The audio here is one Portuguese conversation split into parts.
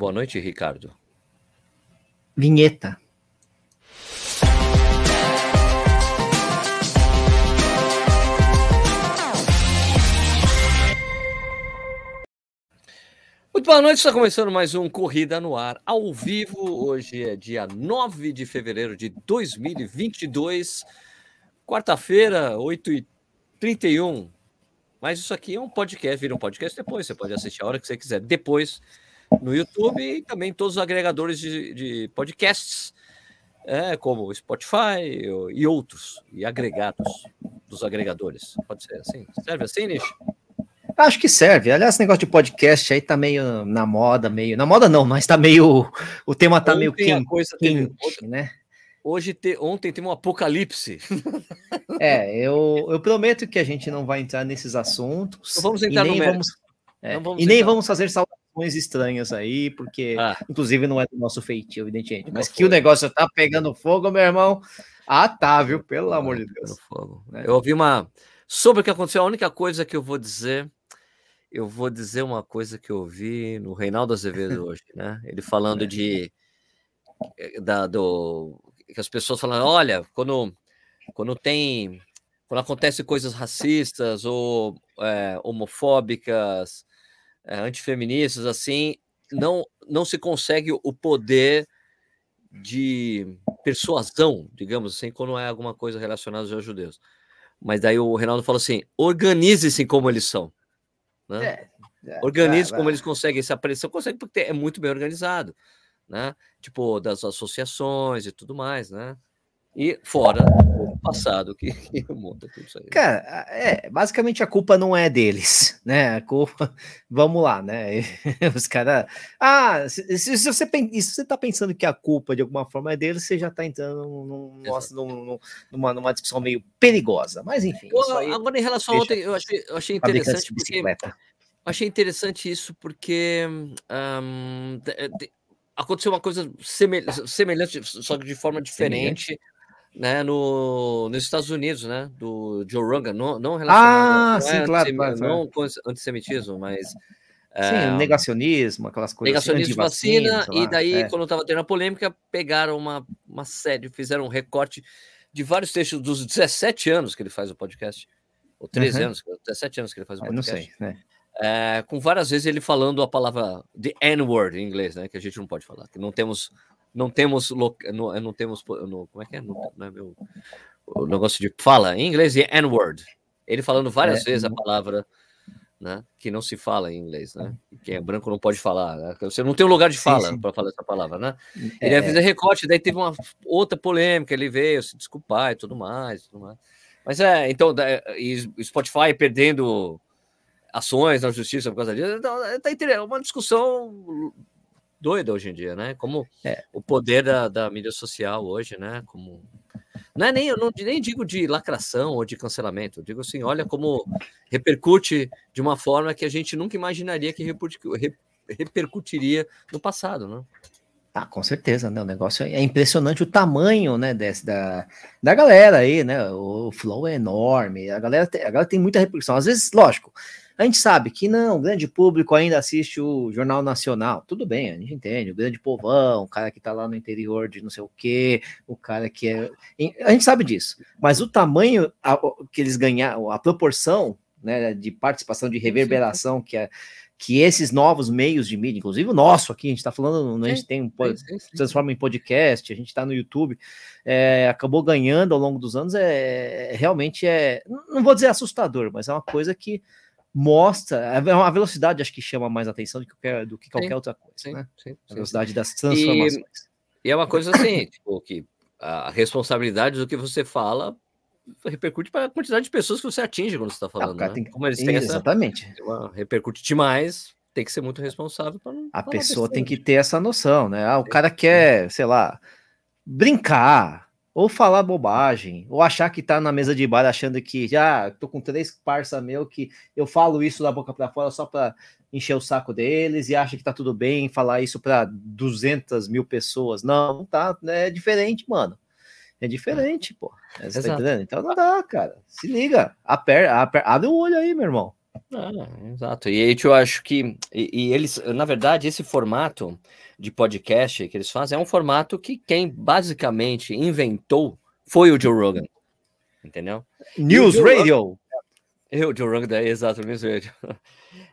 Boa noite, Ricardo. Vinheta. Muito boa noite, está começando mais um Corrida no Ar, ao vivo. Hoje é dia 9 de fevereiro de 2022, quarta-feira, 8h31. Mas isso aqui é um podcast, vira um podcast depois, você pode assistir a hora que você quiser. Depois no YouTube e também todos os agregadores de, de podcasts, é, como Spotify e outros, e agregados dos agregadores. Pode ser assim? Serve assim, Nish? Acho que serve. Aliás, esse negócio de podcast aí tá meio na moda, meio. Na moda não, mas tá meio. O tema tá ontem meio quente, coisa quente teve... né? Hoje, te... ontem teve um apocalipse. É, eu, eu prometo que a gente não vai entrar nesses assuntos. Não vamos entrar e nem no vamos, é, E nem vamos fazer saudações estranhas aí, porque, ah. inclusive, não é do nosso feitio, evidentemente. Mas que o negócio tá pegando fogo, meu irmão. Ah, tá, viu? Pelo ah, amor de Deus. Fogo. É. Eu ouvi uma. Sobre o que aconteceu, a única coisa que eu vou dizer eu vou dizer uma coisa que eu vi no Reinaldo Azevedo hoje, né? Ele falando de eh, da, do que as pessoas falam, olha, quando quando tem quando acontece coisas racistas ou é, homofóbicas, é, antifeministas, assim, não não se consegue o poder de persuasão, digamos assim, quando é alguma coisa relacionada aos judeus. Mas daí o Reinaldo falou assim: organize-se como eles são. Né? É, é, Organize como eles conseguem essa pressão, consegue porque é muito bem organizado, né? Tipo, das associações e tudo mais, né? E fora o passado que, que monta tudo isso aí. Cara, é, basicamente a culpa não é deles, né? A culpa, vamos lá, né? Os caras. Ah, se, se, você, se você tá pensando que a culpa de alguma forma é deles, você já tá entrando num, nossa, num, numa, numa discussão meio perigosa. Mas enfim. Aí, agora, em relação a ontem, eu achei, eu achei interessante. Porque, achei interessante isso porque. Um, aconteceu uma coisa semelhante, só que de forma diferente né, no, nos Estados Unidos, né, do Joe Rogan, não, não relacionado, ah, não sim, é claro, claro, não com antissemitismo, mas sim, é, negacionismo, aquelas coisas. Assim, negacionismo de vacina, e daí, é. quando estava tendo a polêmica, pegaram uma, uma série, fizeram um recorte de vários textos dos 17 anos que ele faz o podcast, ou 13 uhum. anos, 17 anos que ele faz o podcast. Eu não sei, né? É, com várias vezes ele falando a palavra the N-word em inglês, né? Que a gente não pode falar, que não temos não temos não, não temos como é que é? Não, não é meu, o negócio de fala em inglês é N-word. Ele falando várias é, vezes a palavra, né? Que não se fala em inglês, né? Quem é branco não pode falar. Né? Você não tem um lugar de fala para falar essa palavra, né? Ele é, fazer recorte, daí teve uma outra polêmica, ele veio se desculpar e tudo mais, tudo mais. Mas é, então, e Spotify perdendo ações na justiça por causa disso, então, tá, é uma discussão doida hoje em dia, né? Como é. o poder da, da mídia social hoje, né? Como não é nem eu não nem digo de lacração ou de cancelamento, eu digo assim, olha como repercute de uma forma que a gente nunca imaginaria que repercutiria no passado, né? Ah, com certeza, né? O negócio é impressionante o tamanho, né, desse, da, da galera aí, né? O flow é enorme, a galera, tem, a galera tem muita repercussão. Às vezes, lógico, a gente sabe que não, o grande público ainda assiste o Jornal Nacional. Tudo bem, a gente entende. O grande povão, o cara que tá lá no interior de não sei o quê, o cara que é. A gente sabe disso. Mas o tamanho que eles ganharam, a proporção né, de participação, de reverberação que é que esses novos meios de mídia, inclusive o nosso aqui, a gente está falando, a gente tem um, transforma em podcast, a gente está no YouTube, é, acabou ganhando ao longo dos anos, é, é realmente é, não vou dizer assustador, mas é uma coisa que mostra, é uma velocidade acho que chama mais atenção do que qualquer, do que qualquer sim, outra coisa, sim, né? Sim, a velocidade das transformações. E, e, é uma coisa assim, tipo, que a responsabilidade do que você fala repercute para a quantidade de pessoas que você atinge quando você está falando, ah, né? tem, Como eles têm exatamente. Essa, repercute demais, tem que ser muito responsável para A pessoa tem que ter essa noção, né? Ah, o cara quer, sei lá, brincar, ou falar bobagem, ou achar que tá na mesa de bar achando que já ah, tô com três parça meu que eu falo isso da boca para fora só para encher o saco deles e acha que tá tudo bem falar isso para 200 mil pessoas. Não, tá, né? é diferente, mano. É diferente, pô. É, tá então não dá, cara. Se liga. Aper, aper, abre o olho aí, meu irmão. Ah, exato. E aí eu acho que e, e, eles, na verdade, esse formato de podcast que eles fazem é um formato que quem basicamente inventou foi o Joe Rogan. Entendeu? News Radio. Eu, Joe Rogan, é, exato, News Radio.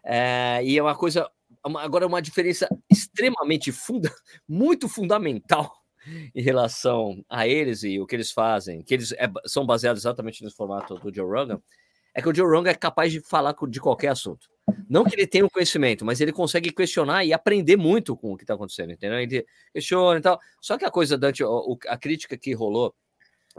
É, e é uma coisa, uma, agora uma diferença extremamente funda, muito fundamental em relação a eles e o que eles fazem, que eles é, são baseados exatamente nesse formato do Joe Rogan é que o Joe Rogan é capaz de falar de qualquer assunto. Não que ele tenha o conhecimento, mas ele consegue questionar e aprender muito com o que está acontecendo, entendeu? Ele questiona e tal. Só que a coisa, Dante, a crítica que rolou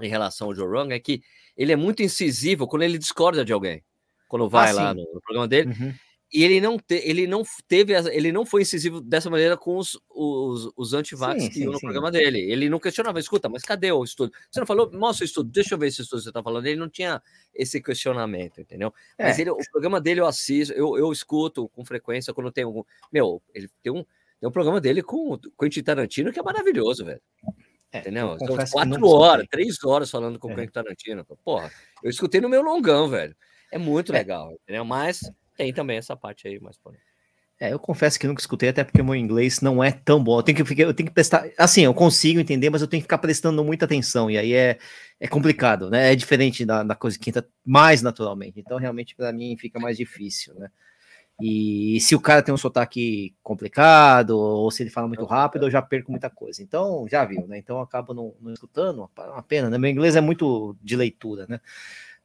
em relação ao Joe Rogan é que ele é muito incisivo quando ele discorda de alguém. Quando vai ah, lá no, no, programa dele. Uhum. E ele não, te, ele não teve, ele não foi incisivo dessa maneira com os, os, os antivax que iam no sim. programa dele. Ele não questionava, escuta, mas cadê o estudo? Você não falou, mostra o estudo, deixa eu ver esse estudo que você está falando. Ele não tinha esse questionamento, entendeu? É. Mas ele, o programa dele eu assisto, eu, eu escuto com frequência quando tem algum. Meu, ele tem um, tem um programa dele com o Quentin Tarantino que é maravilhoso, velho. É, entendeu? Então, quatro horas, três horas falando com o é. Quentin Tarantino. Porra, eu escutei no meu longão, velho. É muito é. legal, entendeu? Mas tem também essa parte aí mais É, eu confesso que nunca escutei, até porque o meu inglês não é tão bom. Eu tenho que, eu tenho que prestar. Assim, eu consigo entender, mas eu tenho que ficar prestando muita atenção. E aí é, é complicado, né? É diferente da, da coisa que entra mais naturalmente. Então, realmente, para mim, fica mais difícil, né? E se o cara tem um sotaque complicado, ou se ele fala muito rápido, eu já perco muita coisa. Então, já viu, né? Então, eu acabo não, não escutando, uma pena, né? Meu inglês é muito de leitura, né?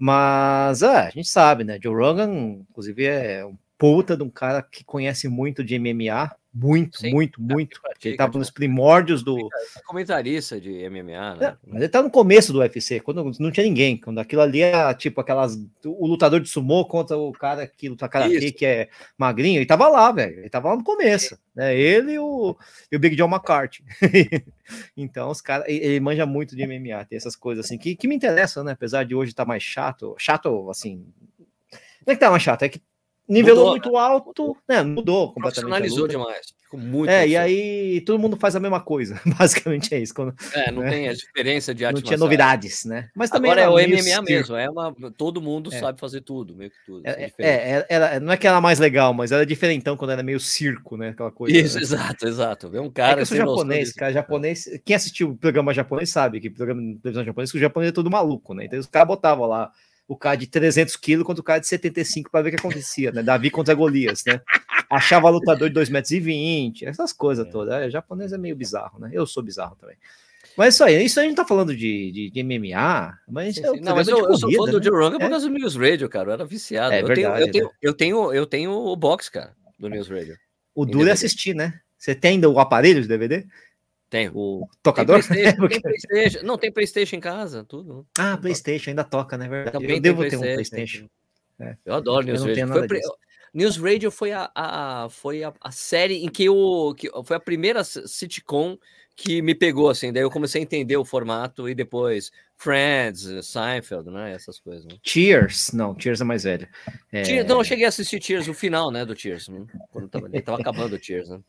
Mas é, a gente sabe, né? Joe Rogan, inclusive, é um puta de um cara que conhece muito de MMA, muito, Sim, muito, muito. Pratica, ele tava nos primórdios do. É comentarista de MMA, né? É, mas ele tá no começo do UFC, quando não tinha ninguém. Quando aquilo ali é tipo aquelas. O lutador de sumô contra o cara que luta karatê, que é magrinho, ele tava lá, velho. Ele tava lá no começo. Né? Ele e o, e o Big John McCarthy. então, os caras. Ele manja muito de MMA, tem essas coisas assim que, que me interessam, né? Apesar de hoje estar tá mais chato. Chato, assim. Não é que tá mais chato, é que nivelou mudou, muito né? alto, né? Mudou completamente. Profissionalizou demais. muito é, e aí todo mundo faz a mesma coisa. Basicamente é isso. Quando, é, não né? tem a diferença de arte Não tinha novidades, né? Mas também Agora é o MMA mesmo. É uma, todo mundo é. sabe fazer tudo, meio que tudo. É, é, é não é que ela é mais legal, mas ela é diferentão quando era meio circo, né? Aquela coisa. Isso, né? exato, exato. Vê um cara. É que eu japonês, cara. Japonês. Quem assistiu o programa japonês sabe que programa de televisão japonês, que o japonês é todo maluco, né? Então os caras botavam lá o cara de 300 quilos contra o cara de 75 para ver o que acontecia, né? Davi contra Golias, né? Achava lutador de 2,20 metros, essas coisas é. todas. É, japonês é meio bizarro, né? Eu sou bizarro também. Mas isso aí, isso aí a gente tá falando de, de, de MMA, mas sim, sim. Não, mas eu, corrida, eu sou fã né? do Joe Rogan por é. causa do News Radio, cara. Eu era viciado. É, eu, verdade, tenho, eu, tenho, eu, tenho, eu tenho o box, cara, do News Radio. O duro é assistir, né? Você tem ainda o aparelho de DVD? Tem. O tocador? Tem PlayStation, tem PlayStation. Não, tem PlayStation em casa, tudo. Ah, PlayStation ainda toca, né? Verdade. Também eu devo ter um PlayStation. É. Eu adoro News Radio. Foi, News Radio foi a, a foi a, a, série em que eu que foi a primeira sitcom que me pegou assim. Daí eu comecei a entender o formato e depois Friends, Seinfeld, né? Essas coisas. Né? Cheers, não, Cheers é mais velho. É... Cheers, não, eu cheguei a assistir Cheers, o final, né, do Cheers, né? quando tava, tava acabando o Cheers, né?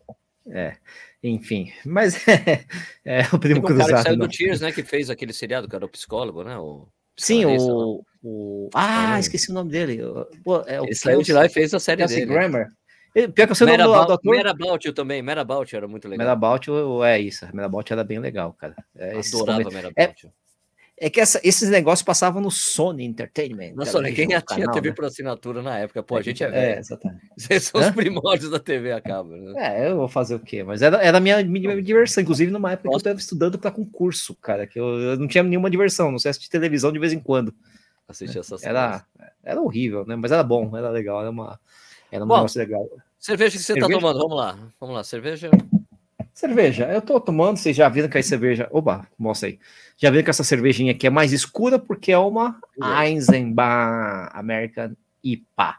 É, enfim, mas é, é o primo Tem um cruzado. Cara que saiu do Cheers, né? Que fez aquele seriado, era o psicólogo, né? O Sim, o, o, Ah, esqueci o nome dele. Pô, é o Ele saiu de lá e fez a série Kelsey dele. Grammer. Ele, pior que eu sei o nome do, do ator. Merabout também, Merabout era muito legal. Merabout é isso, Merabout era bem legal, cara. É, Adorava Merabout. É, é que essa, esses negócios passavam no Sony Entertainment. Nossa, olha, quem já tinha TV né? por assinatura na época? Pô, a gente é, é velho. É, exatamente. Vocês são Hã? os primórdios da TV a cabo. Né? É, eu vou fazer o quê? Mas era, era a minha, minha diversão, inclusive numa época Nossa. que eu estava estudando para concurso, cara, que eu, eu, não tinha nenhuma diversão, não sei assistir televisão de vez em quando. Assistir essas era, era horrível, né? Mas era bom, era legal, era uma. Era um bom, negócio legal. Cerveja que você está tomando, vamos lá. Vamos lá, cerveja. Cerveja, eu tô tomando, vocês já viram que a cerveja. Oba, mostra aí. Já viram que essa cervejinha aqui é mais escura porque é uma Eisenbahn American IPA.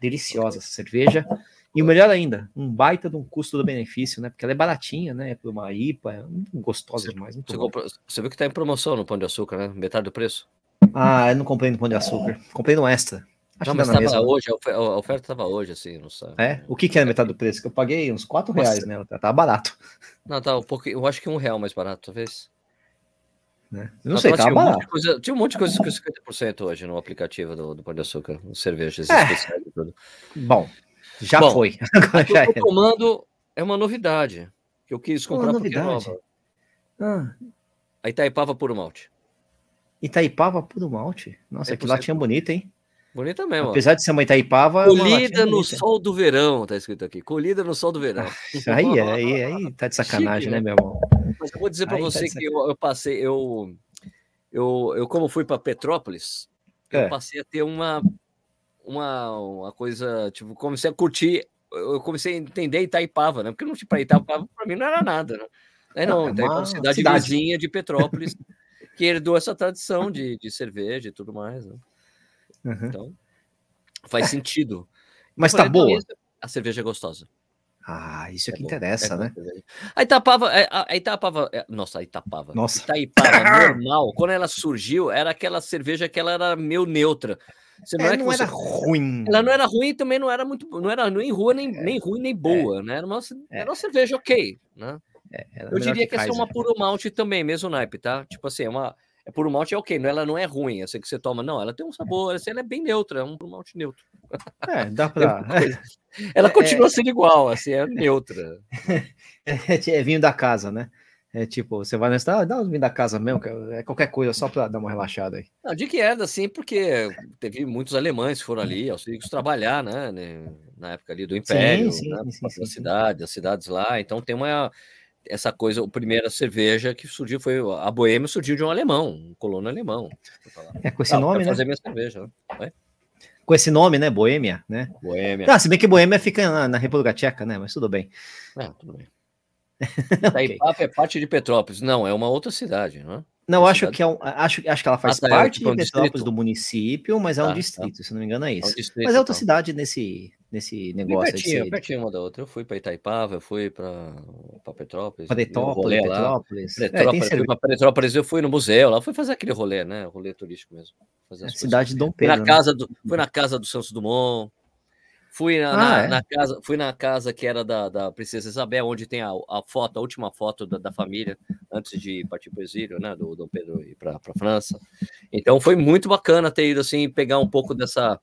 Deliciosa essa cerveja. E o melhor ainda, um baita de um custo do benefício, né? Porque ela é baratinha, né? Por uma IPA, é gostosa você, demais. Você, comprou, você, viu que tá em promoção no Pão de Açúcar, né? Metade do preço. Ah, eu não comprei no Pão de Açúcar. Comprei no Extra. Acho não, mas estava hoje, a oferta estava hoje, assim, não sabe. É? O que, que é metade do preço? Que eu paguei uns 4 reais nela, tá, tá barato. Não, tá um pouco, eu acho que um real mais barato, talvez. Né? não sei, tava tinha, um monte de coisa, tinha um monte de coisa com 50% hoje no aplicativo do, do Pão de Açúcar, cervejas é. especiais e tudo. Bom, já Bom, foi. Agora já eu tô tomando é uma novidade que eu quis comprar uma novidade. nova. Ah. A Itaipava Puro Malte. Itaipava Puro Malte? Nossa, que latinha bonita, hein? Bonita mesmo. Apesar de ser uma Itaipava. É Colhida no sol do verão, tá escrito aqui. Colhida no sol do verão. aí, aí, aí tá de sacanagem, Chique, né, meu irmão? Mas eu vou dizer para tá você tá que eu, eu, passei, eu, eu, eu como fui para Petrópolis, é. eu passei a ter uma, uma, uma coisa, tipo, comecei a curtir, eu comecei a entender Itaipava, né? Porque não tipo, Itaipava para mim não era nada, né? É, não, é uma cidade, cidade vizinha de Petrópolis que herdou essa tradição de, de cerveja e tudo mais. Né? Uhum. Então, faz sentido. Mas tá boa. A cerveja é gostosa. Ah, isso é, é que bom. interessa, é né? A Itapava, é, a Itapava, nossa, a Itapava. Nossa. Itaipava normal, quando ela surgiu, era aquela cerveja que ela era meio neutra. Você não, é, é não você... era ruim. Ela não era ruim e também não era muito, não era nem ruim nem, nem ruim nem boa, né? Era uma, era uma cerveja ok, né? eu diria que, que essa é uma puro malte também, mesmo naipe, tá? Tipo assim, é uma é puro malte é ok, não, ela não é ruim, sei que você toma, não, ela tem um sabor, assim, ela é bem neutra, é um puro malte neutro. É, dá pra. ela continua é, sendo igual, assim, é neutra. É, é, vinho da casa, né? É tipo, você vai nessa, ah, dá um vinho da casa mesmo, é qualquer coisa só para dar uma relaxada aí. Não, de que era assim, porque teve muitos alemães que foram ali, aos ricos trabalhar, né, né? Na época ali do Império, sim, sim, né, sim, sim, cidade, as cidades lá, então tem uma essa coisa, a primeira cerveja que surgiu foi a Boêmia surgiu de um alemão, um colono alemão. É com esse ah, nome, né? Fazer minha cerveja, né? Com esse nome, né? Boêmia, né? Boêmia. Ah, se bem que Boêmia fica na, na República Tcheca, né? Mas tudo bem. É, tudo bem. okay. é parte de Petrópolis. Não, é uma outra cidade, não é? Não, acho que é um, acho, acho que ela faz ah, tá, é parte é, tipo, de Petrópolis do município, mas é um ah, distrito, tá. se não me engano é isso. É um distrito, mas é outra então. cidade nesse, nesse negócio. Pertinho, pertinho uma da outra. Eu fui para Itaipava, eu fui para Petrópolis. Para Petrópolis, Petrópolis. Petrópolis, é, fui Petrópolis, eu fui no museu lá, fui fazer aquele rolê, né? Rolê turístico mesmo. Fazer é, cidade de Dom Pedro. Fui na, né? casa do, fui na casa do Santos Dumont. Fui na, ah, na, é? na, casa, fui na casa que era da, da Princesa Isabel, onde tem a, a foto, a última foto da, da família, antes de partir para o exílio, né? Do Dom Pedro ir para a França. Então foi muito bacana ter ido assim, pegar um pouco dessa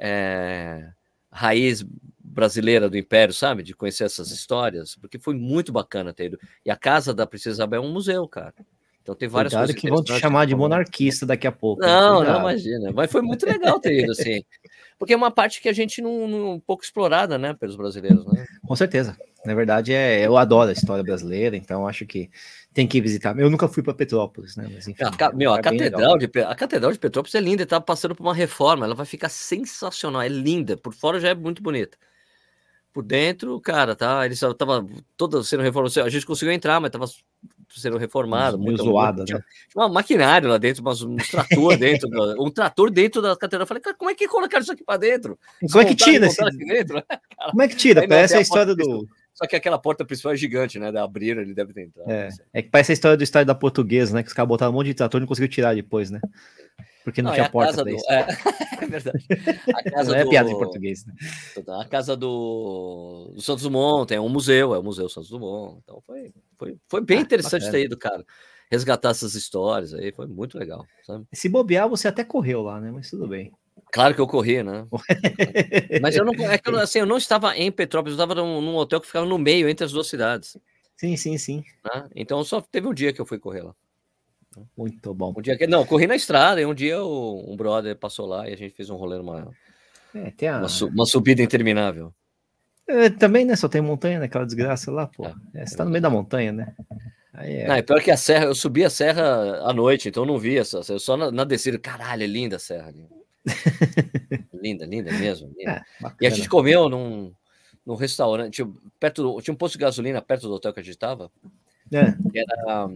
é, raiz brasileira do Império, sabe? De conhecer essas histórias, porque foi muito bacana ter ido. E a casa da Princesa Isabel é um museu, cara. Então tem várias Cuidado coisas. que vão te chamar de monarquista daqui a pouco. Não, Cuidado. não imagina. Mas foi muito legal ter ido assim. Porque é uma parte que a gente não, não um pouco explorada, né, pelos brasileiros, né? Com certeza. Na verdade, é, eu adoro a história brasileira, então acho que tem que visitar. Eu nunca fui para Petrópolis, né? Mas, enfim, a, meu, a é catedral de a catedral de Petrópolis é linda, está passando por uma reforma, ela vai ficar sensacional, é linda. Por fora já é muito bonita. Por dentro, cara, tá? Ele só tava toda sendo reformada. A gente conseguiu entrar, mas tava sendo reformado. Muito zoada, né? Tinha um maquinário lá dentro, mas um trator dentro, um trator dentro da catedral. Eu falei, cara, como é que colocaram isso aqui para dentro? Como é que tira esse... dentro? Como é que tira? Parece a história do. Só que aquela porta principal é gigante, né? Da abrir, ele deve ter entrado. É, é que parece a história do estádio da portuguesa, né? Que os caras botaram um monte de trator e não conseguiu tirar depois, né? Porque não, não tinha é porta. Do, é, é, verdade. A casa não é piada em português. Né? A casa do, do Santos Dumont é um museu, é o Museu Santos Dumont. Então foi, foi, foi bem ah, interessante bacana. ter ido, cara. Resgatar essas histórias aí, foi muito legal. Sabe? Se bobear, você até correu lá, né? Mas tudo bem. Claro que eu corri, né? Mas eu não, é que eu, assim, eu não estava em Petrópolis, eu estava num, num, hotel que ficava no meio entre as duas cidades. Sim, sim, sim. Né? Então só teve um dia que eu fui correr lá. Muito bom. Um dia que, não, corri na estrada e um dia o, um brother passou lá e a gente fez um rolê numa é, a... uma, uma, subida interminável. É, também, né? Só tem montanha naquela desgraça lá, pô. É, é você tá no meio da montanha, né? Aí é... Não, é pior que a serra, eu subi a serra à noite, então eu não vi essa. Eu só na, na descida, caralho, é linda a serra. linda, linda mesmo. Linda. É, e a gente comeu num, num restaurante, perto do, tinha um posto de gasolina perto do hotel que a gente tava. É. Que era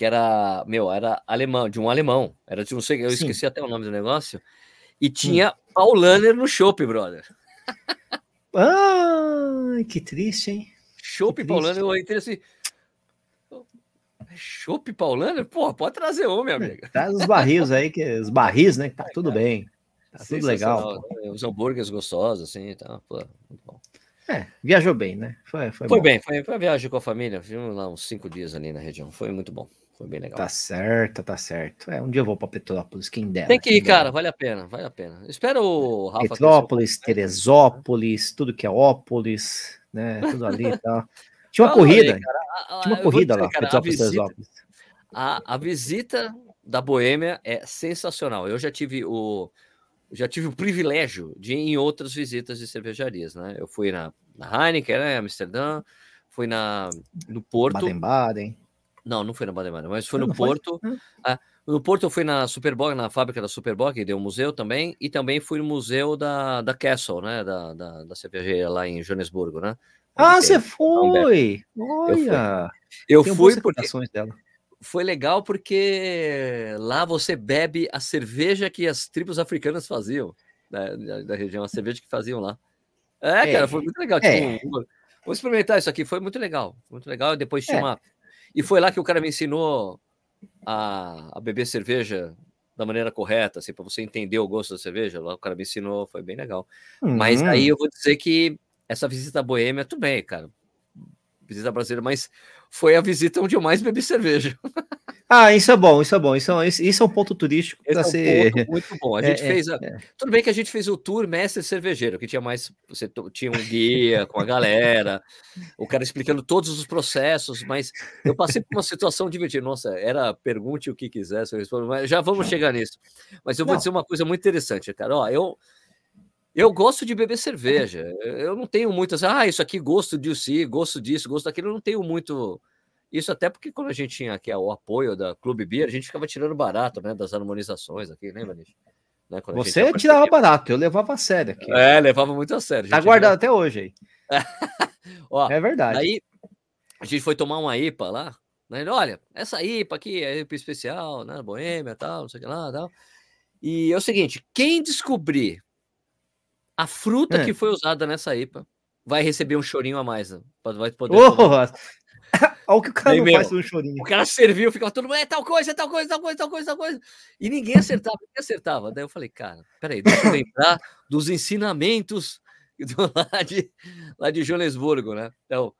que era, meu, era alemão, de um alemão. Era de não sei, eu Sim. esqueci até o nome do negócio. E tinha hum. Paulaner no chopp, brother. Ai, que triste, hein? Chopp Paulaner, eu entrei assim. Chopp Paulaner? Pô, pode trazer um, minha amiga. Traz os barris aí, que, os barris, né? Que tá tudo bem. Tá tudo legal. Né? Os hambúrgueres gostosos, assim, tá, pô, muito bom. É, viajou bem, né? Foi, foi, foi bem, foi, foi a viagem com a família. Vimos lá uns cinco dias ali na região. Foi muito bom. Foi bem legal. Tá certo, tá certo. É, um dia eu vou para Petrópolis, quem dera. Tem que ir, cara, vale a pena, vale a pena. Espera o Rafa. Petrópolis, Teresópolis, tudo que é Ópolis, né? Tudo ali e tal. Tinha uma aí, corrida, cara. A- a- tinha uma eu corrida dizer, lá, cara, a Petrópolis, visita- Teresópolis. A, a visita da Boêmia é sensacional. Eu já tive o já tive o privilégio de ir em outras visitas de cervejarias, né? Eu fui na, na Heineken, né, Amsterdã, fui na no Porto. Baden-Baden. Não, não foi na Baden-Baden, mas foi no não foi? Porto. Ah. Ah, no Porto eu fui na Superbog, na fábrica da Superbog, que deu um museu também, e também fui no museu da, da Castle, né, da, da, da cervejaria lá em Joanesburgo, né? Ah, Onde tem- você foi! fui. Olha! Eu fui boas porque recordações dela. foi legal porque lá você bebe a cerveja que as tribos africanas faziam da, da, da região, a cerveja que faziam lá. É, É, cara, foi muito legal. é. Tipo, vou experimentar isso aqui, foi muito legal, muito legal. E depois tinha É. uma. E foi lá que o cara me ensinou a, a beber cerveja da maneira correta, assim, para você entender o gosto da cerveja. Lá o cara me ensinou, foi bem legal. Mas Hum. aí eu vou dizer que essa visita à Boêmia, tudo bem, cara. Visita brasileira, mas foi a visita onde eu mais bebi cerveja. Ah, isso é bom, isso é bom. Isso é, isso- é um ponto turístico para é um ser. ponto muito bom. A É, gente é, fez. A... Tudo bem que a gente fez o tour mestre cervejeiro, que tinha mais. Você tinha um guia com a galera, o cara explicando todos os processos, mas eu passei por uma situação divertida. Nossa, era pergunte o que quisesse, eu respondo, mas já vamos chegar nisso. Mas eu vou Não. dizer uma coisa muito interessante, cara. Ó, eu. Eu gosto de beber cerveja. Eu não tenho muitas. Ah, isso aqui gosto disso, gosto disso, gosto daquilo. Eu não tenho muito. Isso até porque quando a gente tinha aqui o apoio da Clube Beer, a gente ficava tirando barato, né? Das harmonizações aqui, lembra, Nish? Né, Você tirava barato, eu levava a sério aqui. É, levava muito a sério. a tá guardado até hoje aí. Ó, É verdade. Aí a gente foi tomar uma IPA lá. Né? Olha, essa IPA aqui é IPA especial, né? Boêmia tal, não sei o que lá tal. E é o seguinte: quem descobrir a fruta É. que foi usada nessa IPA vai receber um chorinho a mais. Né? Vai poder tomar. Olha o que o cara Bem não meu. faz no chorinho. O cara serviu, ficava todo mundo, é tal coisa, é tal coisa, tal coisa, tal coisa, tal coisa. E ninguém acertava, ninguém acertava. Daí eu falei, cara, peraí, deixa eu lembrar dos ensinamentos do, lá, de, lá de Joanesburgo, né? Então,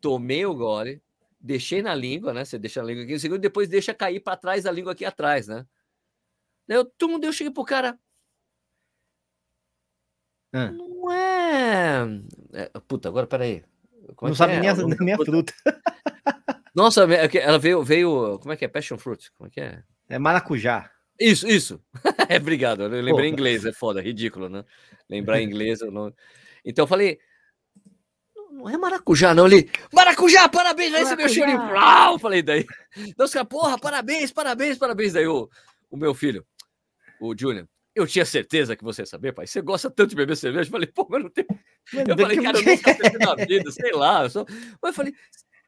tomei o gole, deixei na língua, né? Você deixa na língua aqui um segundo, depois deixa cair para trás da língua aqui atrás, né? Daí eu, todo mundo, eu cheguei pro cara, Ah. não é... é... Puta, agora peraí. Como é Não que sabe é? nem a, da nem a fruta. Nossa, é ela veio, veio. Como é que é? Passion fruit? Como é que é? É maracujá. Isso, isso. é, obrigado. Eu lembrei em inglês, é foda, ridículo, né? Lembrar em inglês. Não... Então eu falei. "Não- é maracujá, não. Ele. Maracujá, parabéns, vai receber o Maracujá. chorinho. Brau! Falei daí. Os caras, porra, parabéns, parabéns, parabéns. Daí o, o meu filho, o Júnior. Eu tinha certeza que você ia saber, pai. Você gosta tanto de beber cerveja? Eu falei, pô, mas não tem. Eu falei, cara, eu nunca bebi na vida, sei lá. Eu só... Mas eu falei,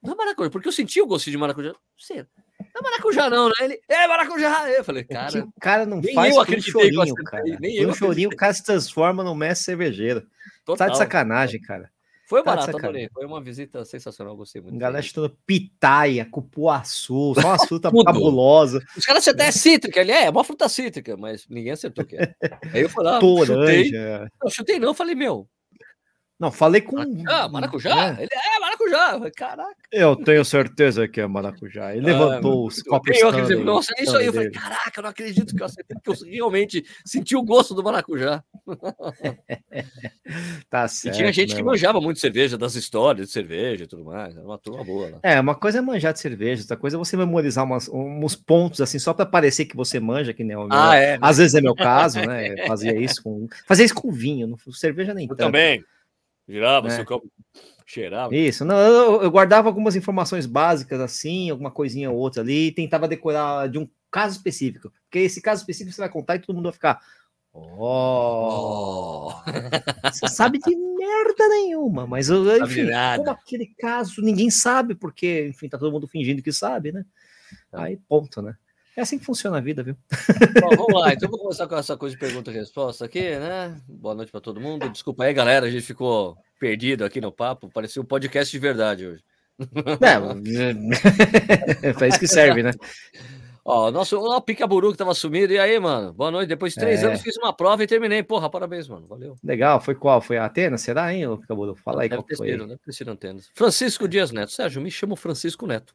não é maracujá, porque eu senti o gostinho de maracujá. Sei, não é maracujá, não, né? Ele, é maracujá. Eu falei, que cara, o cara não nem faz eu um acreditei eu chorinho, cara. nem eu um chorinho, o cara se transforma no mestre cervejeiro. Tá total. de sacanagem, cara. Foi tá barato, adorei. Foi uma visita sensacional, gostei muito. A galera chutando pitaia, cupuaçu, só umas frutas Tudo. cabulosas, Os caras até cítrica, ele é, é uma fruta cítrica, mas ninguém acertou o que é. Aí eu falei, ah, chutei. toranja. Não, chutei não, falei, meu, Não, falei com. ah, maracujá? né? Ele é maracujá. Eu falei, Caraca. Eu tenho certeza que é maracujá. Ele levantou Ah, os muito copos eu acreditei. Nossa, é isso aí. Eu falei, caraca, eu não acredito que eu acertei, porque eu realmente senti o gosto do maracujá. Tá E certo. tinha gente né, que manjava muito cerveja, das histórias de cerveja e tudo mais. Era uma turma boa lá. É, uma coisa é manjar de cerveja, outra coisa é você memorizar umas- uns pontos assim, só para parecer que você manja, que nem o meu. Ah, é. Às vezes é meu caso, né? Fazia isso com. Fazia isso com vinho, não cerveja nem Eu tanto. também. Girava, É. seu copo cheirava. Isso, não, eu, eu guardava algumas informações básicas assim, alguma coisinha ou outra ali, e tentava decorar de um caso específico. Porque esse caso específico você vai contar e todo mundo vai ficar. Oh, você sabe de merda nenhuma, mas enfim, como aquele caso ninguém sabe, porque, enfim, tá todo mundo fingindo que sabe, né? Tá. Aí, ponto, né? É assim que funciona a vida, viu? Bom, vamos lá, então vamos começar com essa coisa de pergunta e resposta aqui, né? Boa noite para todo mundo. Desculpa aí, galera, a gente ficou perdido aqui no papo. Parecia um podcast de verdade hoje. É, é isso que serve, né? Ó, nosso o Picaburu que tava sumido. E aí, mano? Boa noite. Depois de três É. anos fiz uma prova e terminei. Porra, parabéns, mano. Valeu. Legal, foi qual? Foi a Atena? Será, hein, ô Picabudo? Fala aí deve qual ter foi. sido, deve ter sido antenas. Francisco Dias Neto. Sérgio, me chamo Francisco Neto.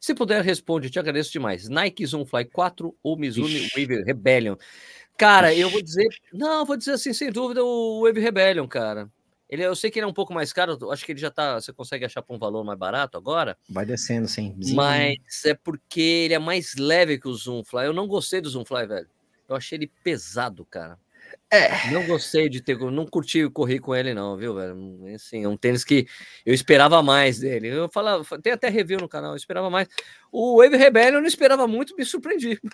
Se puder, responde, te agradeço demais. Nike Zoom Fly 4 ou Mizuno Wave Rebellion? Cara, Ixi. eu vou dizer. Não, vou dizer assim, sem dúvida, o Wave Rebellion, cara. Ele, eu sei que ele é um pouco mais caro, acho que ele já tá. Você consegue achar por um valor mais barato agora. Vai descendo, sim. Mas é porque ele é mais leve que o Zoom Fly. Eu não gostei do Zoom Fly, velho. Eu achei ele pesado, cara. É. Não gostei de ter, não curti correr com ele, não, viu, velho? Assim, é um tênis que eu esperava mais dele. Eu falava, tem até review no canal, eu esperava mais. O Wave Rebellion eu não esperava muito, me surpreendi.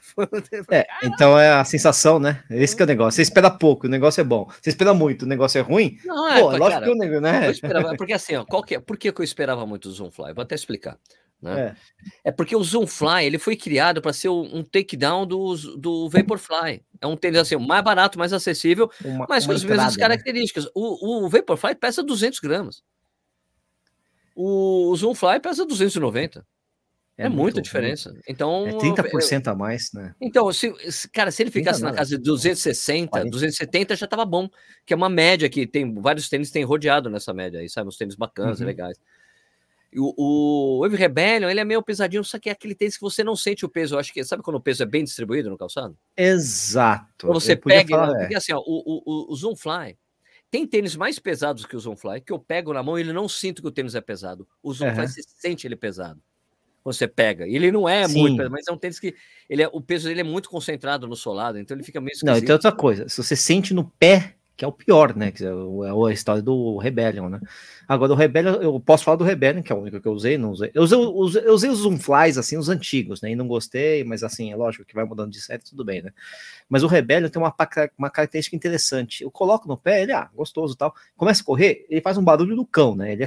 É, então é a sensação, né? Esse que é o negócio. Você espera pouco, o negócio é bom. Você espera muito, o negócio é ruim. Não, é, Pô, é lógico cara, que o negócio, né? Esperava, porque assim, ó, qual que é, por que eu esperava muito o Zoomfly? Vou até explicar. Né? É. é. porque o Zoomfly ele foi criado para ser um takedown do, do Vaporfly. É um tênis assim, mais barato, mais acessível, uma, mas com as mesmas né? características. Né? O, o Vaporfly pesa 200 gramas. O, o Zoomfly pesa 290. É, é muita diferença. Então, é 30% eu, a mais, né? Então, se, cara, se ele ficasse na casa de 260, 40. 270 já estava bom, que é uma média que tem vários tênis tem rodeado nessa média aí, sabe? Uns tênis bacanas, uhum. legais. O, o Wave Rebellion, ele é meio pesadinho, só que é aquele tênis que você não sente o peso. Eu acho que, sabe quando o peso é bem distribuído no calçado? Exato. Quando você pega, falar, porque é. assim, ó, o, o, o Zoom Fly, tem tênis mais pesados que o Zoom Fly, que eu pego na mão e ele não sinto que o tênis é pesado. O Zoom uhum. Fly, você sente ele pesado. Quando você pega. Ele não é Sim. muito, mas é um tênis que ele é, o peso dele é muito concentrado no solado, então ele fica meio esquisito. Não, então outra coisa, se você sente no pé, que é o pior, né? Que é, é a história do Rebellion, né? Agora, o Rebellion, eu posso falar do Rebellion, que é o único que eu usei, não usei. Eu usei, eu usei, eu usei os Zoomflies, assim, os antigos, né? E não gostei, mas assim, é lógico que vai mudando de série, tudo bem, né? Mas o Rebellion tem uma, uma característica interessante. Eu coloco no pé, ele, ah, gostoso e tal. Começa a correr, ele faz um barulho do cão, né? Ele é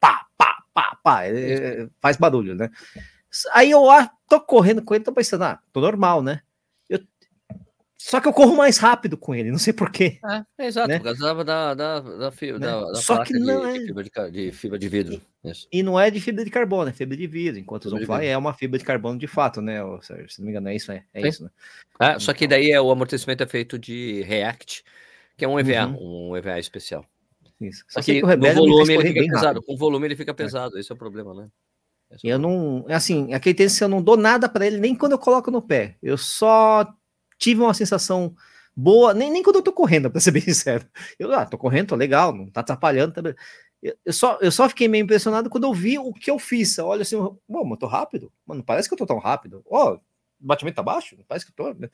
pá, pá, pá, pá, ele faz barulho, né? Aí eu ah, tô correndo com ele, tô pensando, ah, tô normal, né? Só que eu corro mais rápido com ele, não sei porquê. É, é exato, né? por causa da, da, da, fibra, né? da, da Só que não de, é... de, fibra de, de, fibra de vidro. Isso. E não é de fibra de carbono, é fibra de vidro, enquanto o Zonfly é uma fibra de carbono de fato, né? Se não me engano, é isso, é, é isso, né? Ah, só que então daí é, o amortecimento é feito de React, que é um EVA, uhum. um EVA especial. Isso. Só, que, que o Rebelde volume ele fica pesado, rápido. com volume ele fica é. pesado, é. esse é o problema, né? Esse eu é não, assim, aquele tênis eu não dou nada para ele nem quando eu coloco no pé. Eu só tive uma sensação boa, nem, nem quando eu tô correndo, pra ser bem sincero. Eu, ah, tô correndo, tô legal, não tá atrapalhando. Tá... Eu, eu, só, eu só fiquei meio impressionado quando eu vi o que eu fiz. Olha assim, mano, eu tô rápido? Mano, parece que eu tô tão rápido. Ó, oh, o batimento tá baixo? Parece que eu tô.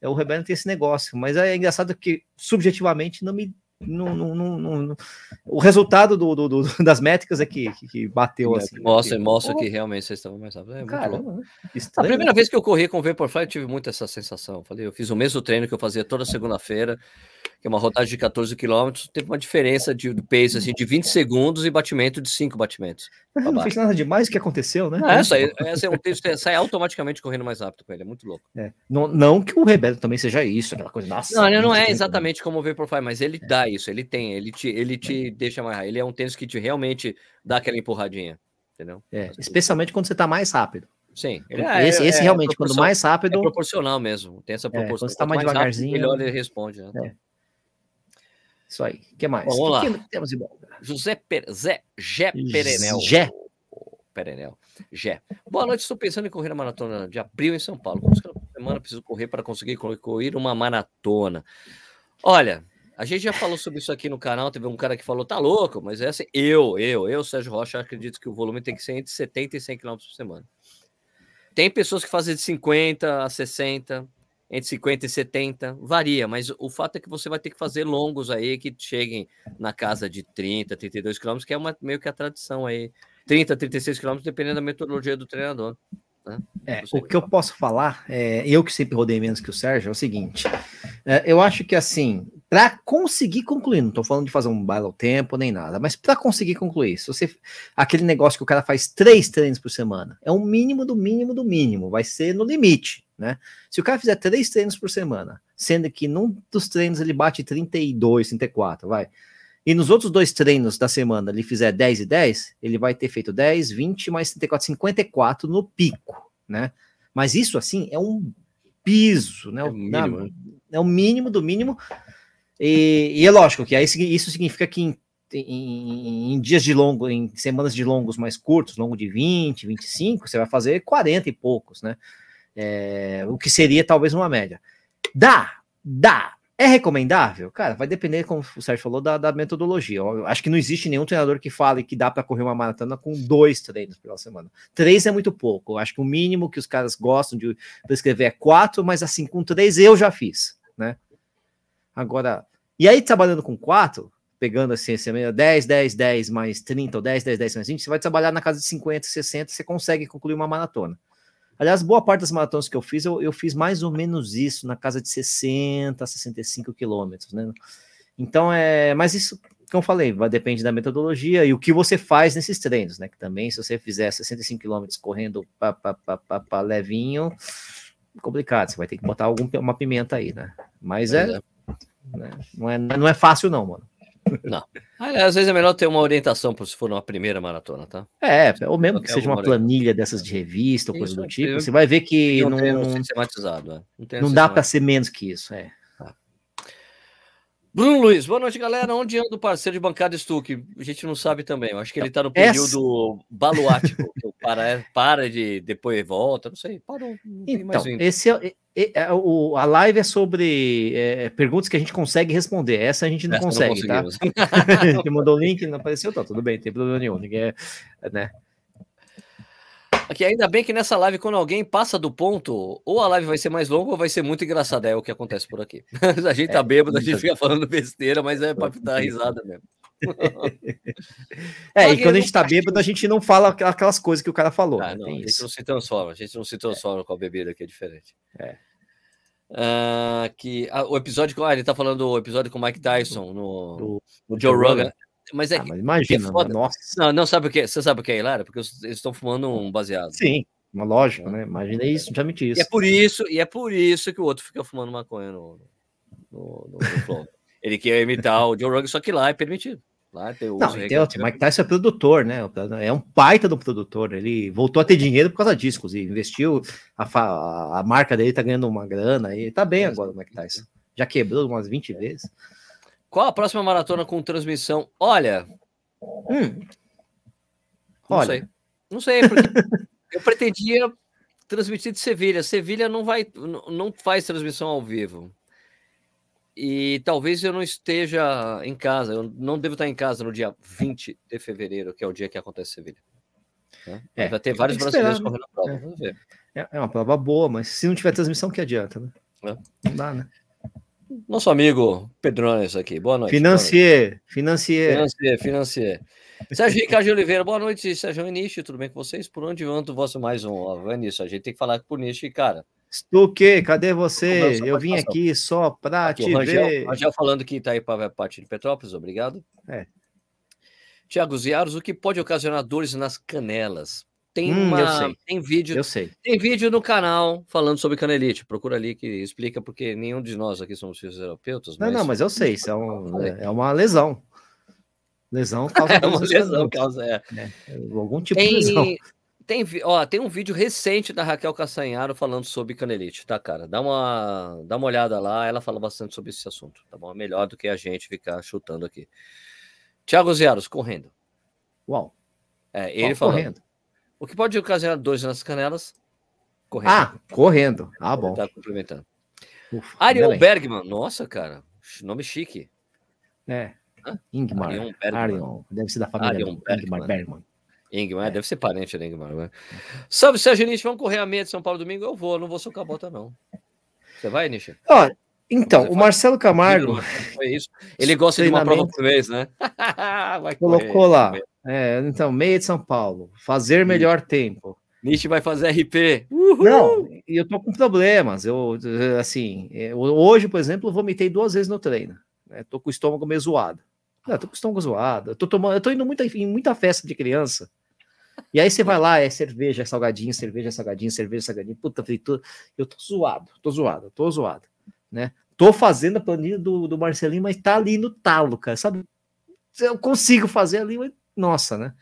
É, o Rebelde tem esse negócio, mas é engraçado que subjetivamente não me não, não, não, o resultado do, do, do, das métricas é que, que bateu é, assim. Mostra, que, mostra que realmente vocês estavam mais rápidos. É Caramba, a primeira vez que eu corri com o Vaporfly, eu tive muito essa sensação. Falei, eu fiz o mesmo treino que eu fazia toda segunda-feira que é uma rodagem de 14 quilômetros, teve uma diferença de, de pace assim, de 20 segundos e batimento de 5 batimentos. Não fez nada demais que aconteceu, né? Ah, essa, essa é um texto, sai automaticamente correndo mais rápido com ele, é muito louco. É. Não, não que o Rebelde também seja isso, aquela coisa nossa. Não, ele não é exatamente como o Vaporfly, mas ele é. dá isso, ele tem, ele te, ele te é. deixa mais. Ele é um tênis que te realmente dá aquela empurradinha, entendeu? É, especialmente quando você está mais rápido. Sim. É, esse, esse é, realmente, quando mais rápido. É proporcional mesmo. Tem essa proporção. quando você está mais, mais devagarzinho. Rápido, melhor ele responde. Né? Isso aí. O que mais? Bom, vamos que lá. Que temos de bom? José per... Zé Gé Perenel. Gé. Perenel. Gé. Boa noite, estou pensando em correr a maratona de abril em São Paulo. Como semana preciso correr para conseguir correr uma maratona? Olha, a gente já falou sobre isso aqui no canal. Teve um cara que falou, tá louco, mas é assim. Eu, eu, eu, Sérgio Rocha, acredito que o volume tem que ser entre 70 e 100 km por semana. Tem pessoas que fazem de 50 a 60, entre 50 e 70, varia, mas o fato é que você vai ter que fazer longos aí que cheguem na casa de 30, 32 quilômetros, que é uma, meio que a tradição aí. 30, 36 quilômetros, dependendo da metodologia do treinador. Né? É, o que eu posso falar, é, eu que sempre rodei menos que o Sérgio, é o seguinte: é, eu acho que assim, para conseguir concluir, não estou falando de fazer um baile ao tempo nem nada, mas para conseguir concluir, se você aquele negócio que o cara faz três treinos por semana, é o mínimo do mínimo do mínimo, vai ser no limite, né? Se o cara fizer três treinos por semana, sendo que num dos treinos ele bate 32, 34, vai. E nos outros dois treinos da semana ele fizer 10 e 10, ele vai ter feito 10, 20 mais 34, 54 no pico, né? Mas isso assim é um piso, né? É o mínimo, né? é o mínimo do mínimo e, e, é lógico que aí isso significa que em em, em, dias de longo, em semanas de longos mais curtos, longo de 20, 25, você vai fazer 40 e poucos, né? É, o que seria talvez uma média. Dá, dá. É recomendável? Cara, vai depender, como o Sérgio falou, da, da metodologia. Eu acho que não existe nenhum treinador que fale que dá para correr uma maratona com dois treinos pela semana. Três é muito pouco. Eu acho que o mínimo que os caras gostam de prescrever é quatro, mas assim, com três eu já fiz, né? Agora, e aí trabalhando com quatro, pegando assim, esse 10, 10, 10 mais 30, ou 10, 10, 10 mais 20, você vai trabalhar na casa de 50, 60, você consegue concluir uma maratona. Aliás, boa parte das maratonas que eu fiz, eu, eu fiz mais ou menos isso, na casa de 60, 65 quilômetros, né? Então, é. Mas isso, como eu falei, vai depende da metodologia e o que você faz nesses treinos, né? Que também, se você fizer 65 quilômetros correndo para levinho, complicado, você vai ter que botar algum, uma pimenta aí, né? Mas é, é. Né? Não, é não é fácil, não, mano. Não. Às vezes é melhor ter uma orientação para se for uma primeira maratona, tá? É, ou mesmo que seja uma planilha dessas de revista ou coisa do tipo, você vai ver que não, não, sistematizado, é. não, não dá para ser menos que isso, é. Bruno Luiz, boa noite, galera. Onde anda o parceiro de bancada Stuck? A gente não sabe também. Eu acho que ele está no período Essa... baluático. para, para de depois volta, não sei. Parou, não então, esse é, é, o, a live é sobre é, perguntas que a gente consegue responder. Essa a gente não Essa consegue, não tá? a gente mandou o link, não apareceu, tá tudo bem, não tem problema nenhum. Ninguém é, né? Aqui, ainda bem que nessa live, quando alguém passa do ponto, ou a live vai ser mais longa ou vai ser muito engraçada. É o que acontece por aqui. a gente tá é, bêbado, a gente fica falando besteira, mas é pra dar risada mesmo. é, e quando a gente tá bêbado, a gente não fala aquelas coisas que o cara falou. Ah, né? não, a gente não se transforma, a gente não se transforma é. com a bebida que é diferente. É. Uh, que ah, o episódio ah, ele tá falando do episódio com o Mike Tyson no, do, no Joe Rogan. Mas é ah, mas imagina, é nossa. Não, não sabe o que? Você sabe o que é hilário? Porque eles estão fumando um baseado. Sim, uma lógica, né? Imagina isso, já menti isso. E é por isso, e é por isso que o outro fica fumando maconha no, no, no, no Ele quer imitar o Joe Rogan, só que lá é permitido. Lá tem o Não, tem outro. Mike Tyson é produtor, né? É um baita do produtor. Ele voltou a ter dinheiro por causa disso, inclusive. Investiu, a, a marca dele tá ganhando uma grana e tá bem agora o Mike Tyson. Já quebrou umas 20 vezes. Qual a próxima maratona com transmissão? Olha. Hum, não Olha. sei. Não sei, eu pretendia transmitir de Sevilha. Sevilha não vai, não faz transmissão ao vivo. E talvez eu não esteja em casa, eu não devo estar em casa no dia 20 de fevereiro, que é o dia que acontece Sevilha. Né? É, vai ter vários brasileiros esperar, correndo a prova, é. vamos ver. É, é uma prova boa, mas se não tiver transmissão, que adianta, né? É. Não dá, né? Nosso amigo Pedrones aqui, boa noite. Financier, financier. Financier, financier. Sérgio Ricardo Oliveira, boa noite, Sérgio Inishi, tudo bem com vocês? Por onde anda o vosso mais um? Vinícius, a gente tem que falar por Nishi, cara. Stuque, cadê você? Eu vim aqui só para te Rangel, ver. Rangel falando que está aí para a parte de Petrópolis, obrigado. É. Tiago Ziaros, o que pode ocasionar dores nas canelas? Tem hum, uma, tem vídeo, eu sei. Tem vídeo no canal falando sobre canelite. Procura ali que explica porque nenhum de nós aqui somos fisioterapeutas. Não, mas... não, mas eu sei, isso é, um, é, é uma lesão. Lesão causa é uma lesão causa é. é. algum tipo tem, de lesão. Tem, ó, tem um vídeo recente da Raquel Cassanharo falando sobre canelite, tá, cara? Dá uma, dá uma olhada lá, ela fala bastante sobre esse assunto, tá bom? É melhor do que a gente ficar chutando aqui. Tiago Ziaros, correndo. Uau. É, ele falou. Correndo. O que pode ocasionar dores nas canelas? Correndo. Ah, correndo. Ah, bom. Tá complementando. Ufa, Ariel Bergman. Nossa, cara. Nome chique. É. Ingmar. Arion Bergman. Arion. Deve ser da família Arion Bergman. Ingmar Bergman. Ingmar, é. deve ser parente da Ingmar. Né? Salve, Sérgio Nietzsche, vamos correr a meia de São Paulo domingo? Eu vou, não vou socar a bota, não. Você vai, Nietzsche? Ó, então, o Marcelo Camargo. Ele gosta de uma prova por vez, né? colocou lá. É, então, meia de São Paulo. Fazer melhor tempo. Nietzsche vai fazer RP. Uhul! Não, e eu tô com problemas. Eu, assim, eu, hoje, por exemplo, vomitei duas vezes no treino. Né? Tô com o estômago meio zoado. Não, tô com o estômago zoado. Eu tô, tomando, eu tô indo muita, em muita festa de criança. E aí você vai lá, é cerveja, é salgadinho, cerveja, é salgadinho, cerveja, salgadinho, puta fritura. Eu tô zoado, tô zoado, tô zoado, né? Tô fazendo a planilha do, do Marcelinho, mas tá ali no talo, cara, sabe? Eu consigo fazer ali, mas nossa, né?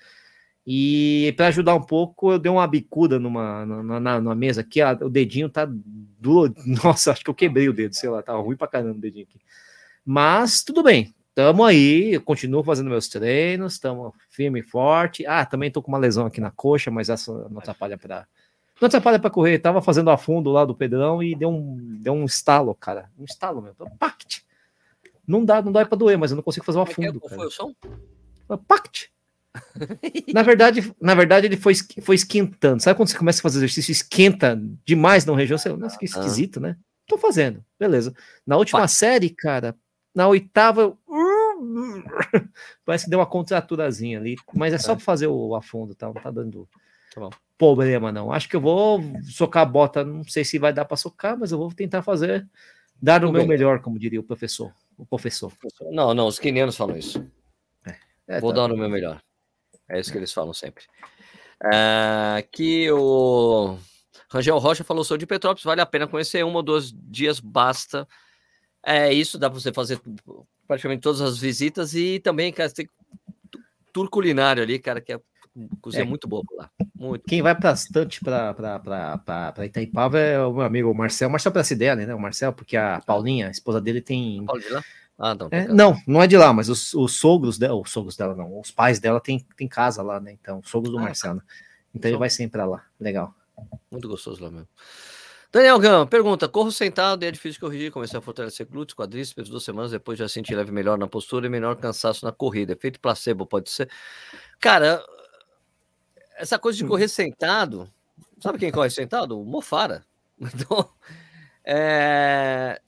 E para ajudar um pouco, eu dei uma bicuda numa na, na, na mesa aqui, o dedinho tá duro. Nossa, acho que eu quebrei o dedo, sei lá, tá ruim pra caramba o dedinho aqui. Mas tudo bem, tamo aí, eu continuo fazendo meus treinos, estamos firme e forte. Ah, também tô com uma lesão aqui na coxa, mas essa não atrapalha para não atrapalha para correr. Tava fazendo a fundo lá do Pedrão e deu um, deu um estalo, cara. Um estalo mesmo. Pact. Não dá, não dá para doer, mas eu não consigo fazer o afundo. É, qual foi o som? Pact. na verdade, na verdade, ele foi, foi esquentando. Sabe quando você começa a fazer exercício, esquenta demais na região? Você, nossa, que esquisito, né? Tô fazendo, beleza. Na última série, cara, na oitava, parece que deu uma contraturazinha ali, mas é só é. fazer o afundo, tá? Não tá dando tá problema, não. Acho que eu vou socar a bota, não sei se vai dar para socar, mas eu vou tentar fazer, dar o meu bem. melhor, como diria o professor. O professor. Não, não, os quenianos falam isso. É. É, vou tá. dar o meu melhor. É isso que eles falam sempre. É, que o Rangel Rocha falou: sou de Petrópolis, vale a pena conhecer uma ou dois dias, basta. É isso, dá para você fazer praticamente todas as visitas e também, cara, tem tour culinário ali, cara, que é cozinha é. muito boa lá. Muito Quem vai bastante para Itaipava é o meu amigo Marcel, Marcel Pracidelli, né? O Marcel, porque a Paulinha, a esposa dele, tem. Paulinha? Ah, não, é, não, não é de lá, mas os, os sogros dela, os sogros dela não, os pais dela tem, tem casa lá, né? Então, sogros do ah, Marcelo. Tá. Então ele vai sempre lá. Legal. Muito gostoso lá mesmo. Daniel Gama pergunta: corro sentado e é difícil corrigir. Comecei a fortalecer glúteos, quadríceps duas semanas depois já senti leve melhor na postura e menor cansaço na corrida. Efeito placebo pode ser. Cara, essa coisa de correr sentado, sabe quem corre sentado? O Mofara. Então, é...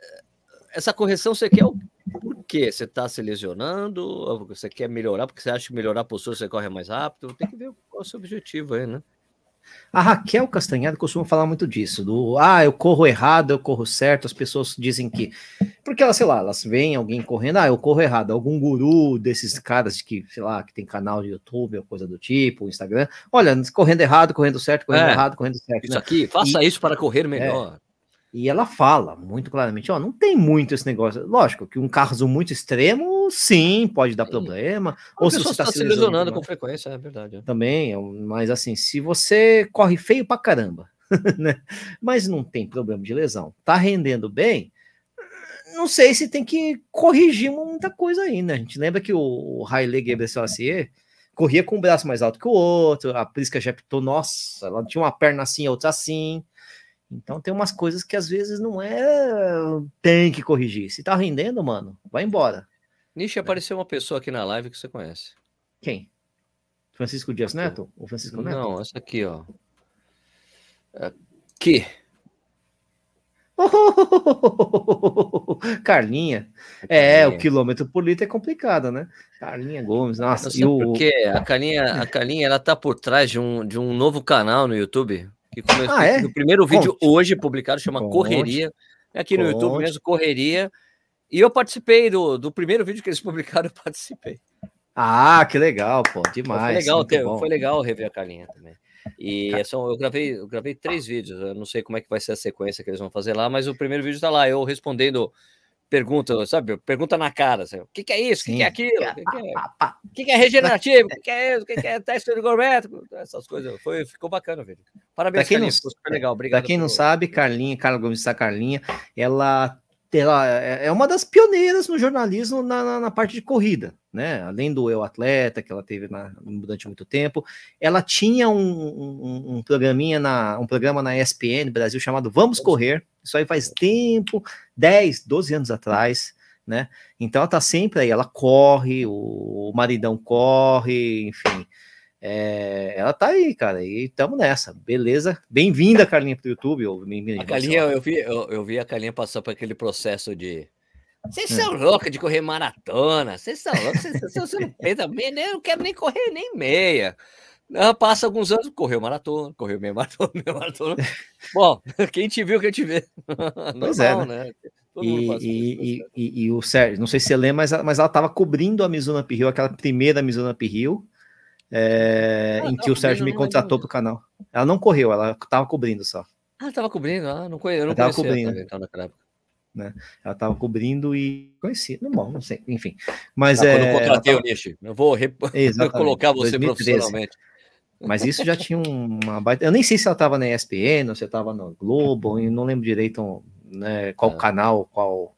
essa correção você quer o por quê? Você está se lesionando? Você quer melhorar? Porque você acha que melhorar a postura você corre mais rápido? Tem que ver qual é o seu objetivo aí, né? A Raquel Castanhado costuma falar muito disso, do ah, eu corro errado, eu corro certo, as pessoas dizem que. Porque elas, sei lá, elas veem alguém correndo, ah, eu corro errado, algum guru desses caras que, sei lá, que tem canal de YouTube ou coisa do tipo, Instagram, olha, correndo errado, correndo certo, correndo é, errado, correndo certo. Isso né? aqui, faça e, isso para correr é, melhor. E ela fala muito claramente, ó, não tem muito esse negócio. Lógico que um carro muito extremo, sim, pode dar sim. problema. ou se você está se lesionando com frequência, é verdade. Também, é mas assim, se você corre feio pra caramba, né? Mas não tem problema de lesão, tá rendendo bem, não sei se tem que corrigir muita coisa aí, né? A gente lembra que o Haile Gebrselassie corria com o braço mais alto que o outro, a Prisca Jepto, nossa, ela tinha uma perna assim, outra assim. Então tem umas coisas que às vezes não é. Tem que corrigir. Se tá rendendo, mano, vai embora. Nishi, apareceu uma pessoa aqui na live que você conhece. Quem? Francisco Dias Neto? Ou Francisco Neto? Não, essa aqui, ó. Aqui. Carlinha. É, Carlinha. o quilômetro por litro é complicado, né? Carlinha Gomes, nossa. E o... Porque a Carlinha, a Carlinha, ela tá por trás de um, de um novo canal no YouTube que começou ah, é? no primeiro vídeo Conte. hoje publicado, chama Conte. Correria. É aqui no Conte. YouTube mesmo, Correria. E eu participei do, do primeiro vídeo que eles publicaram, eu participei. Ah, que legal, pô, demais. Foi legal, ter, foi legal rever a Carlinha também. E eu gravei, eu gravei três vídeos, eu não sei como é que vai ser a sequência que eles vão fazer lá, mas o primeiro vídeo tá lá, eu respondendo pergunta, sabe? Pergunta na cara. Assim, o que, que, é isso? O que, que, é aquilo? O que, que, é, que, que é regenerativo? O que, é isso? O que, é teste ergométrico? Essas coisas. Foi, ficou bacana, velho. Parabéns, quem Carlinha. Não, super legal. Obrigado. Pra quem não sabe, Carlinha, Carla Gomes da Carlinha, ela ela é, é uma das pioneiras no jornalismo na, na, na, parte de corrida, né? Além do Eu Atleta, que ela teve na, durante muito tempo, ela tinha um, um, um, programinha na, um programa na ESPN Brasil chamado Vamos Correr. Isso aí faz tempo, 10, 12 anos atrás, né? Então ela tá sempre aí, ela corre, o, o maridão corre, enfim. É, ela tá aí, cara, e estamos nessa, beleza? Bem-vinda, Carlinha, pro YouTube. Ou, a Carlinha, eu vi, eu, eu, vi a Carlinha passar por aquele processo de. Vocês são é. loucos de correr maratona, vocês são loucos, você não pensa bem, eu não quero nem correr nem meia. Ela passa alguns anos, correu maratona, correu meia maratona, meia maratona. Bom, quem te viu, quem te vê. Pois é, Normal, é, né? né? E, e, e, e, o Sérgio, não sei se você lembra, mas, mas ela estava cobrindo a Mizuno Uphill, aquela primeira Mizuno Uphill, é, ah, em que o Sérgio me contratou para o canal. Ela não correu, ela estava cobrindo só. Ah, estava cobrindo? Ah, não eu não ela cobrindo. Ela, então, naquela época. Né? Ela estava cobrindo e conheci, não, bom, não sei, enfim. Mas ah, é. Quando eu contratei tava... o Nishi, eu vou rep... colocar você 2013. profissionalmente. Mas isso já tinha uma baita. Eu nem sei se ela estava na ESPN ou se estava no Globo, eu não lembro direito né, qual ah. canal, qual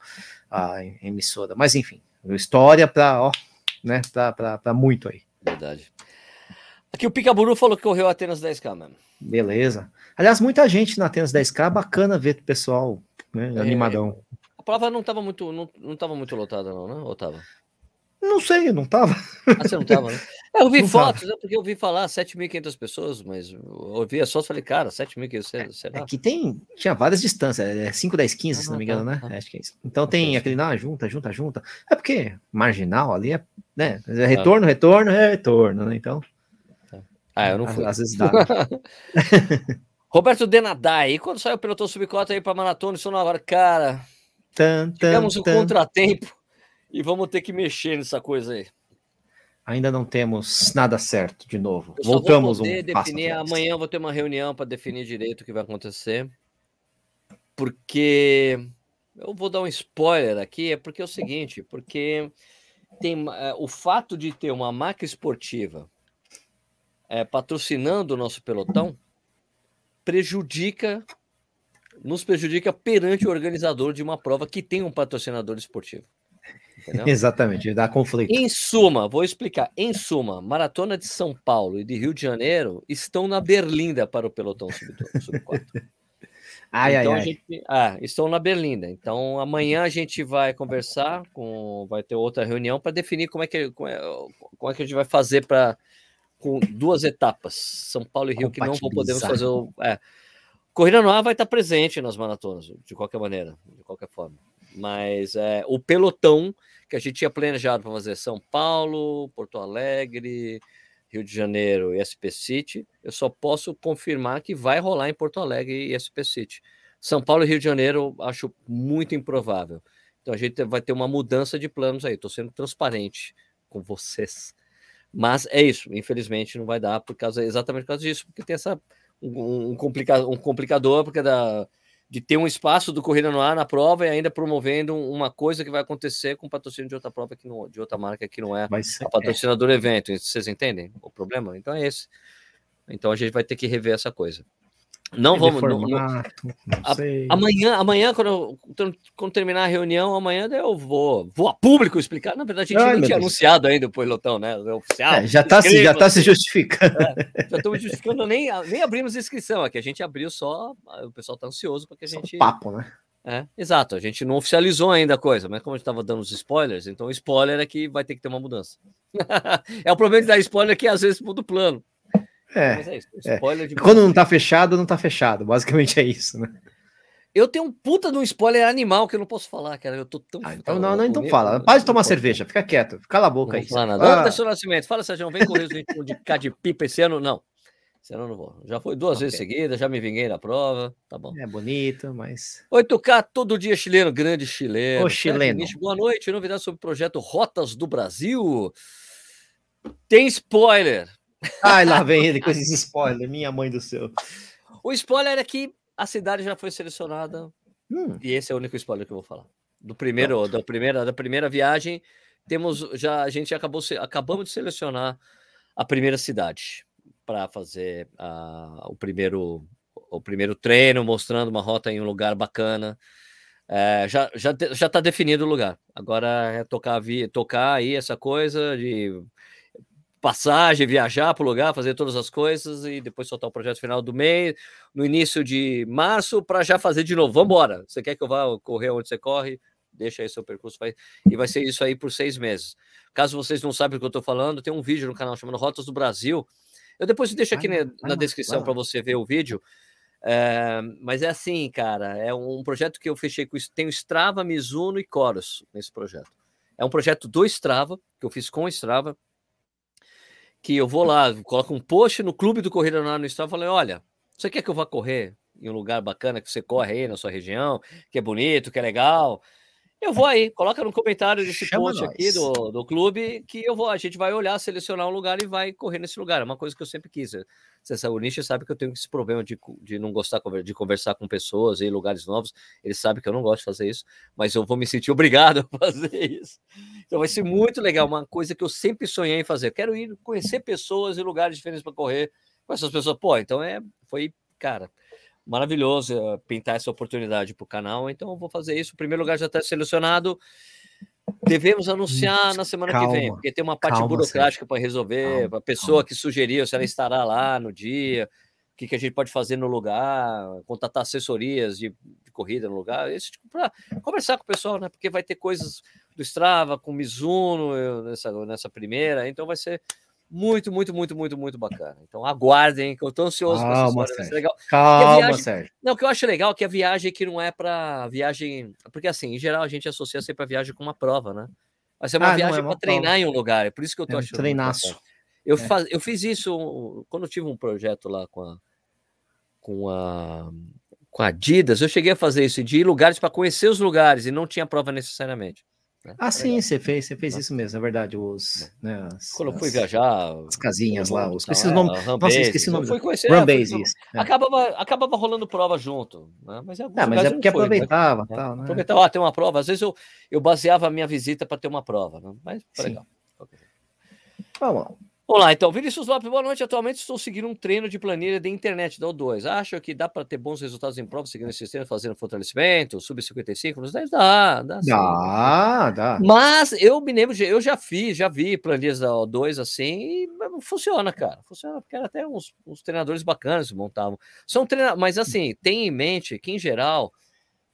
a emissora, mas enfim, História para, né, para muito aí. Verdade. Aqui o Picaburu falou que correu Atenas 10K, mano. Beleza. Aliás, muita gente na Atenas 10K, bacana ver o pessoal né, é, animadão. A prova não estava muito, não, não tava muito lotada, não, né? Ou tava? Não sei, não tava. Ah, você não tava, né? É, eu vi não fotos, né, porque eu vi falar 7.500 pessoas, mas eu ouvi as fotos e falei, cara, 7.500, será? Aqui tem, tinha várias distâncias, é 5, 10, 15, ah, se não me engano, tá, né? Tá. Acho que é isso. Então tem aquele, não, junta, junta, junta. É porque marginal ali é, né? É retorno, retorno, é retorno, né? Então. Ah, eu não fui. Às vezes dá. Né? Roberto Denadai, quando saiu o pelotão subcota aí para maratona, isso não agora, cara. Tan, tan, tivemos um tan. contratempo e vamos ter que mexer nessa coisa aí. Ainda não temos nada certo de novo. Eu Voltamos um definir. Amanhã eu vou ter uma reunião para definir direito o que vai acontecer. Porque eu vou dar um spoiler aqui, é porque é o seguinte, porque tem é, o fato de ter uma marca esportiva é, patrocinando o nosso pelotão prejudica, nos prejudica perante o organizador de uma prova que tem um patrocinador esportivo. Entendeu? Exatamente, dá conflito. Em suma, vou explicar. Em suma, Maratona de São Paulo e de Rio de Janeiro estão na berlinda para o pelotão sub-4. Sub ai, então, ai, ai. Gente, ah, estão na berlinda. Então, amanhã a gente vai conversar, com, vai ter outra reunião para definir como é, que, como é, como é que a gente vai fazer para com duas etapas, São Paulo e Rio, que não poder fazer o. É, Corrida no ar vai estar presente nas maratonas, de qualquer maneira, de qualquer forma. Mas é, o pelotão que a gente tinha planejado para fazer São Paulo, Porto Alegre, Rio de Janeiro e SP City, eu só posso confirmar que vai rolar em Porto Alegre e SP City. São Paulo e Rio de Janeiro acho muito improvável. Então a gente vai ter uma mudança de planos aí. Estou sendo transparente com vocês. Mas é isso, infelizmente não vai dar por causa exatamente por causa disso, porque tem essa um, um, complica, um complicador porque da de ter um espaço do Corrida no Ar na prova e ainda promovendo uma coisa que vai acontecer com patrocínio de outra prova que não, de outra marca que não é a patrocinador do evento. Vocês entendem o problema? Então é esse. Então a gente vai ter que rever essa coisa. Não vamos. Formato, não, não, a, amanhã, amanhã quando, eu, quando terminar a reunião, amanhã eu vou, vou a público explicar. Na verdade, a gente Ai, não tinha Deus. anunciado ainda o pelotão, né? O oficial. É, já está se, já tá se justificando. É, já estamos justificando, nem, nem abrimos inscrição aqui. A gente abriu só. O pessoal está ansioso para que a gente. Só papo, né? É, exato, a gente não oficializou ainda a coisa, mas como a gente estava dando os spoilers, então o spoiler é que vai ter que ter uma mudança. é o problema de dar spoiler que às vezes muda o plano. É, é, isso, é. Quando não tá fechado, não tá fechado. Basicamente é isso, né? Eu tenho um puta de um spoiler animal que eu não posso falar, cara. Eu tô tão. Ah, então não, não, então fala. Para de tomar cerveja, fica quieto, cala a boca não aí. Fala nada. Ah. Nascimento, fala, Sérgio, vem o ritmo de cá de pipa esse ano, não. Esse ano eu não vou. Já foi duas okay. vezes seguidas, já me vinguei na prova, tá bom. É bonito, mas. 8K todo dia chileno, grande chileno. O chileno. Boa noite, novidade sobre o projeto Rotas do Brasil. Tem spoiler. Ai, lá vem ele com esses spoilers, minha mãe do céu. O spoiler é que a cidade já foi selecionada. Hum. E esse é o único spoiler que eu vou falar. Do primeiro, da primeira, da primeira viagem, temos já a gente acabou acabamos de selecionar a primeira cidade para fazer o primeiro o primeiro treino, mostrando uma rota em um lugar bacana. É, já já já está definido o lugar. Agora é tocar tocar aí essa coisa de passagem, viajar para o lugar, fazer todas as coisas e depois soltar o projeto final do mês, no início de março, para já fazer de novo. Vamos embora. Você quer que eu vá correr onde você corre? Deixa aí seu percurso. Vai... E vai ser isso aí por seis meses. Caso vocês não sabem o que eu estou falando, tem um vídeo no canal chamado Rotas do Brasil. Eu depois deixo aqui na, na descrição para você ver o vídeo. É, mas é assim, cara, é um projeto que eu fechei com isso. Tem o Strava, Mizuno e Coros nesse projeto. É um projeto do Strava, que eu fiz com o Strava, que eu vou lá, coloco um post no clube do Corrida no Strava e falei, olha, você quer que eu vá correr em um lugar bacana que você corre aí na sua região, que é bonito, que é legal? Eu vou aí, coloca no comentário desse Chama post nós. aqui do, do clube que eu vou, a gente vai olhar, selecionar um lugar e vai correr nesse lugar. É uma coisa que eu sempre quis. Você é saúde sabe que eu tenho esse problema de, de não gostar de conversar com pessoas em lugares novos. Ele sabe que eu não gosto de fazer isso, mas eu vou me sentir obrigado a fazer isso. Então vai ser muito legal, uma coisa que eu sempre sonhei em fazer. Eu quero ir conhecer pessoas em lugares diferentes para correr com essas pessoas. Pô, então é, foi, cara, maravilhoso eh, pintar essa oportunidade para o canal. Então eu vou fazer isso. O primeiro lugar já está selecionado. Devemos anunciar na semana calma, que vem, porque tem uma parte calma, burocrática para resolver, a pessoa calma. que sugeriu se ela estará lá no dia, o que, que a gente pode fazer no lugar, contatar assessorias de, de corrida no lugar, isso tipo, para conversar com o pessoal, né? Porque vai ter coisas do Strava, com o Mizuno eu, nessa, nessa primeira, então vai ser muito, muito, muito, muito, muito bacana. Então aguardem, que eu estou ansioso Calma, essa história. Legal. Calma, viagem... Sérgio. Não, o que eu acho legal é que a viagem que não é para viagem. Porque assim, em geral, a gente associa sempre a viagem com uma prova, né? Mas é uma ah, viagem é para treinar prova. em um lugar. É por isso que eu tô é achando. Treinaço. Eu, é. faz... eu fiz isso quando eu tive um projeto lá com a. Com a com a Adidas, eu cheguei a fazer isso, de ir lugares para conhecer os lugares e não tinha prova necessariamente. Né? Ah, sim, você fez, você fez isso mesmo, é verdade. Os, né, as, Quando eu fui viajar. As casinhas lá, os, esqueci o nome. Nossa, esqueci o nome. Fui conhecer. Isso. É. Acabava, acabava rolando prova junto. Né? Mas, é, mas é porque fui, aproveitava. Mas, tal, né? Aproveitava, ah, tem uma prova. Às vezes eu, eu baseava a minha visita para ter uma prova. Né? Mas foi legal. Vamos lá. Vamos lá, então. Vinícius Lopes, boa noite. Atualmente estou seguindo um treino de planilha de internet da O2. Acho que dá para ter bons resultados em prova seguindo esse sistema, fazendo fortalecimento, sub-55 nos 10? Dá, dá. Dá, dá. Mas eu me lembro, eu já fiz, já vi planilhas da O2 assim e funciona, cara. Funciona, porque era até uns, uns treinadores bacanas que montavam. São treinadores, mas assim, tem em mente que, em geral,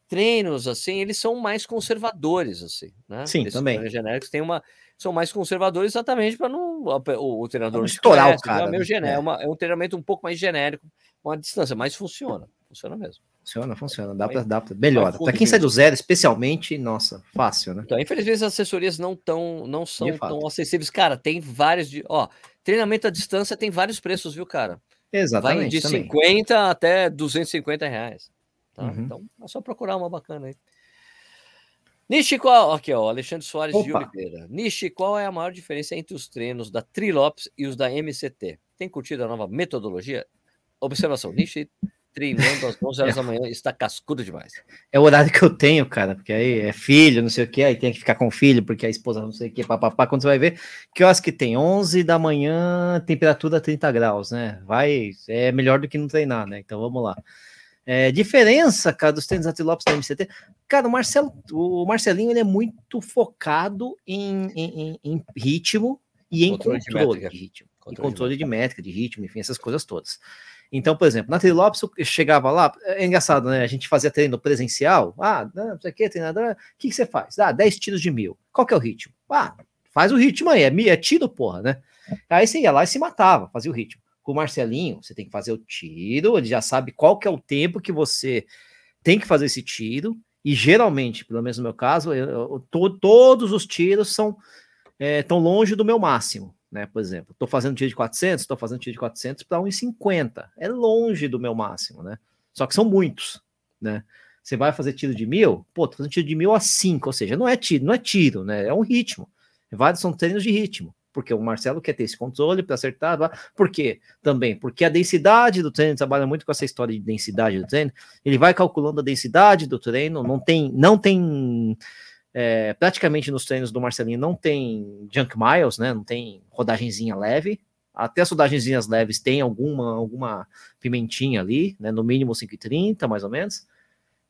treinos assim, eles são mais conservadores, assim, né? Sim, Esses também. genéricos tem uma são mais conservadores exatamente para não o, o treinador não estourar conhece, o cara. É, meio né? é. Uma, é um treinamento um pouco mais genérico, uma distância, mas funciona, funciona mesmo. Funciona, funciona, dá para dá pra, melhora. Para quem sai do zero, especialmente, nossa, fácil, né? Então, infelizmente, as assessorias não tão, não são tão acessíveis. Cara, tem vários de, ó, treinamento à distância tem vários preços, viu, cara? Exatamente. Vai de também. 50 até 250 reais. Tá? Uhum. Então, é só procurar uma bacana aí. Nishi, qual. Aqui, ó, Alexandre Soares Opa. de Oliveira. Nishi, qual é a maior diferença entre os treinos da Trilops e os da MCT? Tem curtido a nova metodologia? Observação: Nishi treinando às 11 horas é. da manhã está cascudo demais. É o horário que eu tenho, cara, porque aí é filho, não sei o que, aí tem que ficar com o filho, porque a esposa não sei o que, papapá. Quando você vai ver, que horas que tem? 11 da manhã, temperatura 30 graus, né? Vai, é melhor do que não treinar, né? Então vamos lá. É, diferença, cara, dos tênis antilopes da MCT. Cara, o, Marcelo, o Marcelinho ele é muito focado em, em, em ritmo e controle em controle de, de ritmo. Controle, e controle de, de métrica, de ritmo, enfim, essas coisas todas. Então, por exemplo, na Trilopes eu chegava lá, é engraçado, né? A gente fazia treino presencial. Ah, não sei o que, treinador, o que, que você faz? Ah, 10 tiros de mil. Qual que é o ritmo? Ah, faz o ritmo aí, é, é tiro, porra, né? Aí você ia lá e se matava, fazia o ritmo com o Marcelinho, você tem que fazer o tiro, ele já sabe qual que é o tempo que você tem que fazer esse tiro, e geralmente, pelo menos no meu caso, eu, eu, to, todos os tiros são é, tão longe do meu máximo, né? Por exemplo, estou fazendo tiro de 400, estou fazendo tiro de 400 para 1,50, é longe do meu máximo, né? Só que são muitos, né? Você vai fazer tiro de mil, pô, tô fazendo tiro de mil a 5, ou seja, não é tiro, não é tiro, né? É um ritmo. Vários são treinos de ritmo porque o Marcelo quer ter esse controle para acertar. Por quê? Também porque a densidade do treino trabalha muito com essa história de densidade do treino. Ele vai calculando a densidade do treino, não tem, não tem é, praticamente nos treinos do Marcelinho não tem junk miles, né? Não tem rodagenzinha leve. Até as rodagenzinhas leves tem alguma alguma pimentinha ali, né? No mínimo 5,30, mais ou menos.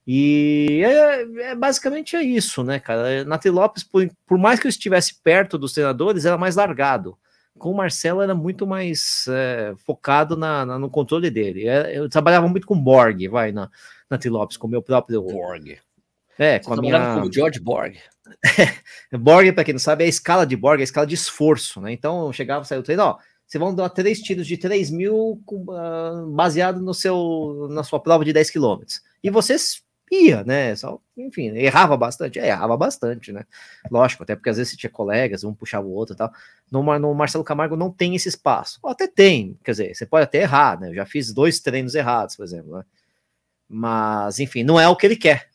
E é, é, basicamente é isso, né, cara? Na Lopes, por, por, mais que eu estivesse perto dos treinadores, era mais largado. Com o Marcelo era muito mais é, focado na, na, no controle dele. É, eu trabalhava muito com Borg, vai, na, na Lopes, com o meu próprio. Borg. É, Você com a minha. Com o George Borg. Borg, para quem não sabe, é a escala de Borg, é a escala de esforço, né? Então eu chegava, saiu o treino, ó. Vocês vão dar três tiros de 3 mil uh, baseado no seu, na sua prova de 10 quilômetros. E vocês ia, né? Só, enfim, errava bastante, é, errava bastante, né? Lógico, até porque às vezes você tinha colegas, um puxava o outro e tal. No, no Marcelo Camargo não tem esse espaço. Ou até tem, quer dizer, você pode até errar, né? Eu já fiz dois treinos errados, por exemplo, né? Mas, enfim, não é o que ele quer.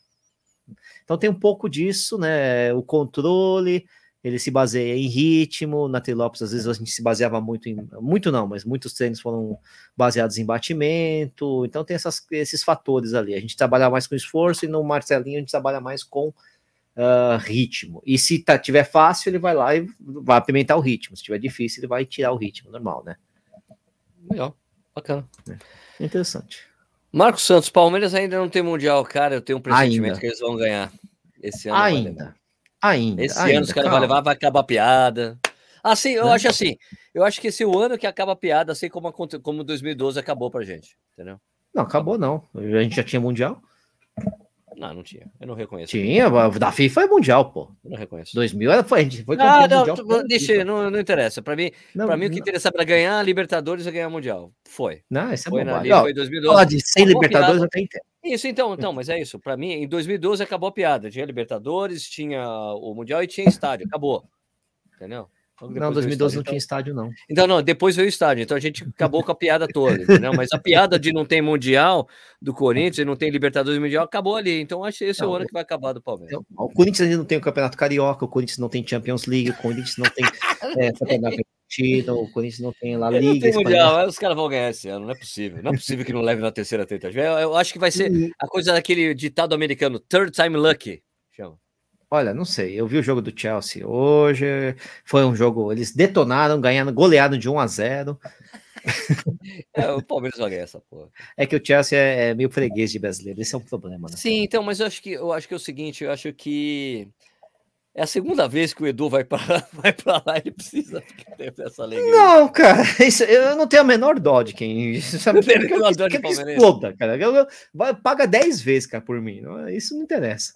Então tem um pouco disso, né? O controle, ele se baseia em ritmo, na Trilopes às vezes a gente se baseava muito em, muito não, mas muitos treinos foram baseados em batimento, então tem essas, esses fatores ali, a gente trabalha mais com esforço e no Marcelinho a gente trabalha mais com uh, ritmo, e se tá, tiver fácil ele vai lá e vai apimentar o ritmo, se tiver difícil ele vai tirar o ritmo, normal, né? Legal, bacana. É. Interessante. Marcos Santos, Palmeiras ainda não tem Mundial, cara, eu tenho um pressentimento ainda. que eles vão ganhar esse ano. Ainda. Ainda. Esse ainda, ano os caras vão levar, vai acabar a piada. Assim, eu Né? acho assim. Eu acho que esse é o ano que acaba a piada, assim como, aconte- como 2012 acabou pra gente. Entendeu? Não, acabou não. A gente já tinha mundial. Não, não tinha. Eu não reconheço. Tinha, da FIFA é mundial, pô. Eu não reconheço. 2000 era, foi, a gente foi Ah, não, mundial. tu- deixa, não, não interessa. Pra mim, Não, pra mim o que não, interessava era ganhar a Libertadores e ganhar Mundial. Foi. não, isso é Foi, na, bobagem. ali, Ó, foi 2012. Falar de 100 Acabou a Libertadores até entendo. Isso, então, então, mas é isso. Pra mim, em 2012 acabou a piada. Tinha Libertadores, tinha o Mundial e tinha estádio. Acabou. Entendeu? Não, depois veio o 2012 não tinha estádio, não. Então, não, depois veio o estádio. Então a gente acabou com a piada toda, entendeu? Mas a piada de não ter Mundial do Corinthians e não tem Libertadores e Mundial acabou ali. Então acho que esse é o Não, ano que vai acabar do Palmeiras. Então, O Corinthians ainda não tem o Campeonato Carioca, o Corinthians não tem Champions League, o Corinthians não tem é, O Corinthians não tem La Ele não Liga. tem. Mundial, os caras vão ganhar esse ano, não é possível. Não é possível que não leve na terceira tentativa. Eu, eu acho que vai ser E, a coisa daquele ditado americano, third time lucky. Chama. Olha, não sei, eu vi o jogo do Chelsea hoje, foi um jogo, eles detonaram, ganhando, goleado de 1 a 0 É, o Palmeiras vai ganhar essa porra. É que o Chelsea é, é meio freguês de brasileiro, esse é um problema, né? Sim, então, mas eu acho que eu acho que é o seguinte, eu acho que é a segunda vez que o Edu vai para vai para lá, ele precisa ter essa alegria. Não, cara, isso, eu não tenho a menor dó de quem. Sabe, quero menor que- de que palmeirense. exploda, cara. Eu- eu- vai- paga 10 vezes, cara, por mim. não- isso não interessa.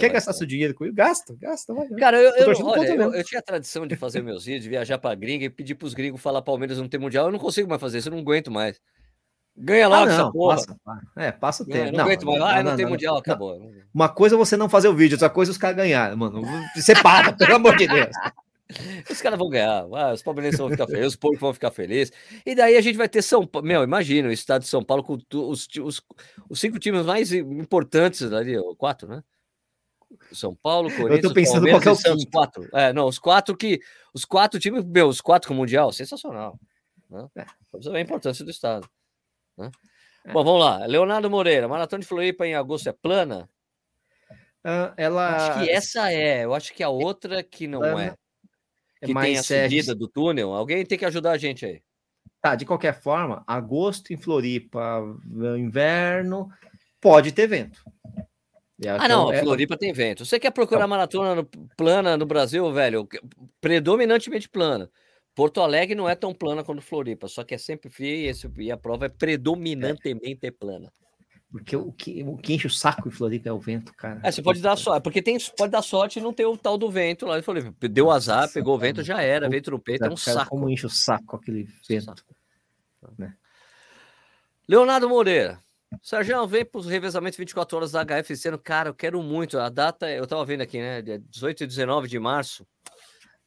Quer gastar seu dinheiro com isso? Gasta, gasta, vai. Cara, eu, eu, olha, eu, eu tinha a tradição de fazer meus vídeos, viajar para gringa e pedir para os gringos falar Palmeiras não tem mundial. Eu não consigo mais fazer isso, eu não aguento mais. Ganha Ah, logo essa não, porra. passa. É, passa o É, tempo. não, aguento mais. Ah, não, tem mundial, não. acabou. Uma coisa é você não fazer o vídeo, outra coisa é os caras ganharem, mano. Separa, pelo amor de Deus. Os caras vão ganhar, ah, os palmeirenses vão ficar felizes, os porcos vão ficar felizes. E daí a gente vai ter São Paulo. Meu, imagina o estado de São Paulo com os, os, os cinco times mais importantes ali, quatro, né? São Paulo, Corinthians, pensando Palmeiras qual e que é o Santos, quinto. quatro. É, não, os quatro que. Os quatro times, meu, os quatro com o Mundial, sensacional. Né? É. Você a importância do Estado. Né? É. Bom, vamos lá. Leonardo Moreira, Maratona de Floripa em agosto é plana? Ah, ela Acho que essa é. Eu acho que a outra que não Plana, é. Que tem a mais é, subida do túnel. Alguém tem que ajudar a gente aí. Tá, de qualquer forma, agosto em Floripa, inverno, pode ter vento. E Ah, então não, é- Floripa tem vento. Você quer procurar Então. maratona no- plana no Brasil, velho? Predominantemente plana. Porto Alegre não é tão plana quanto Floripa, só que é sempre fria e, a prova é predominantemente plana. Porque o que, o que enche o saco em Floripa é o vento, cara. É, você pode dar sorte, porque tem, pode dar sorte e não ter o tal do vento lá. Ele falou, deu azar, Nossa, pegou o vento, já era, Puta vento no peito, é um Cara, saco. Como enche o saco aquele vento. Né? Leonardo Moreira. Sérgio, vem para os revezamentos 24 horas da HF ano. Cara, eu quero muito. A data, eu estava vendo aqui, né? dia 18 e 19 de março.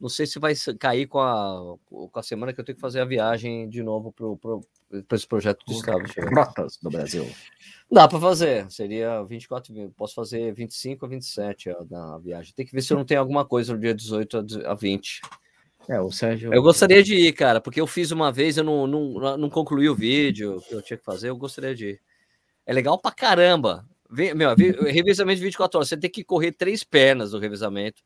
Não sei se vai cair com a, com a semana que eu tenho que fazer a viagem de novo para esse projeto do Estado. Do Brasil. Dá para fazer. Seria 24, vi- posso fazer 25 a 27 ó, na viagem. Tem que ver se eu não tenho alguma coisa no dia 18 a de- a 20. É, o Sérgio. Eu gostaria de ir, cara, porque eu fiz uma vez, eu não, não, não concluí o vídeo que eu tinha que fazer, eu gostaria de ir. É legal pra caramba. Meu, vi- revezamento de 24 horas, você tem que correr três pernas no revezamento,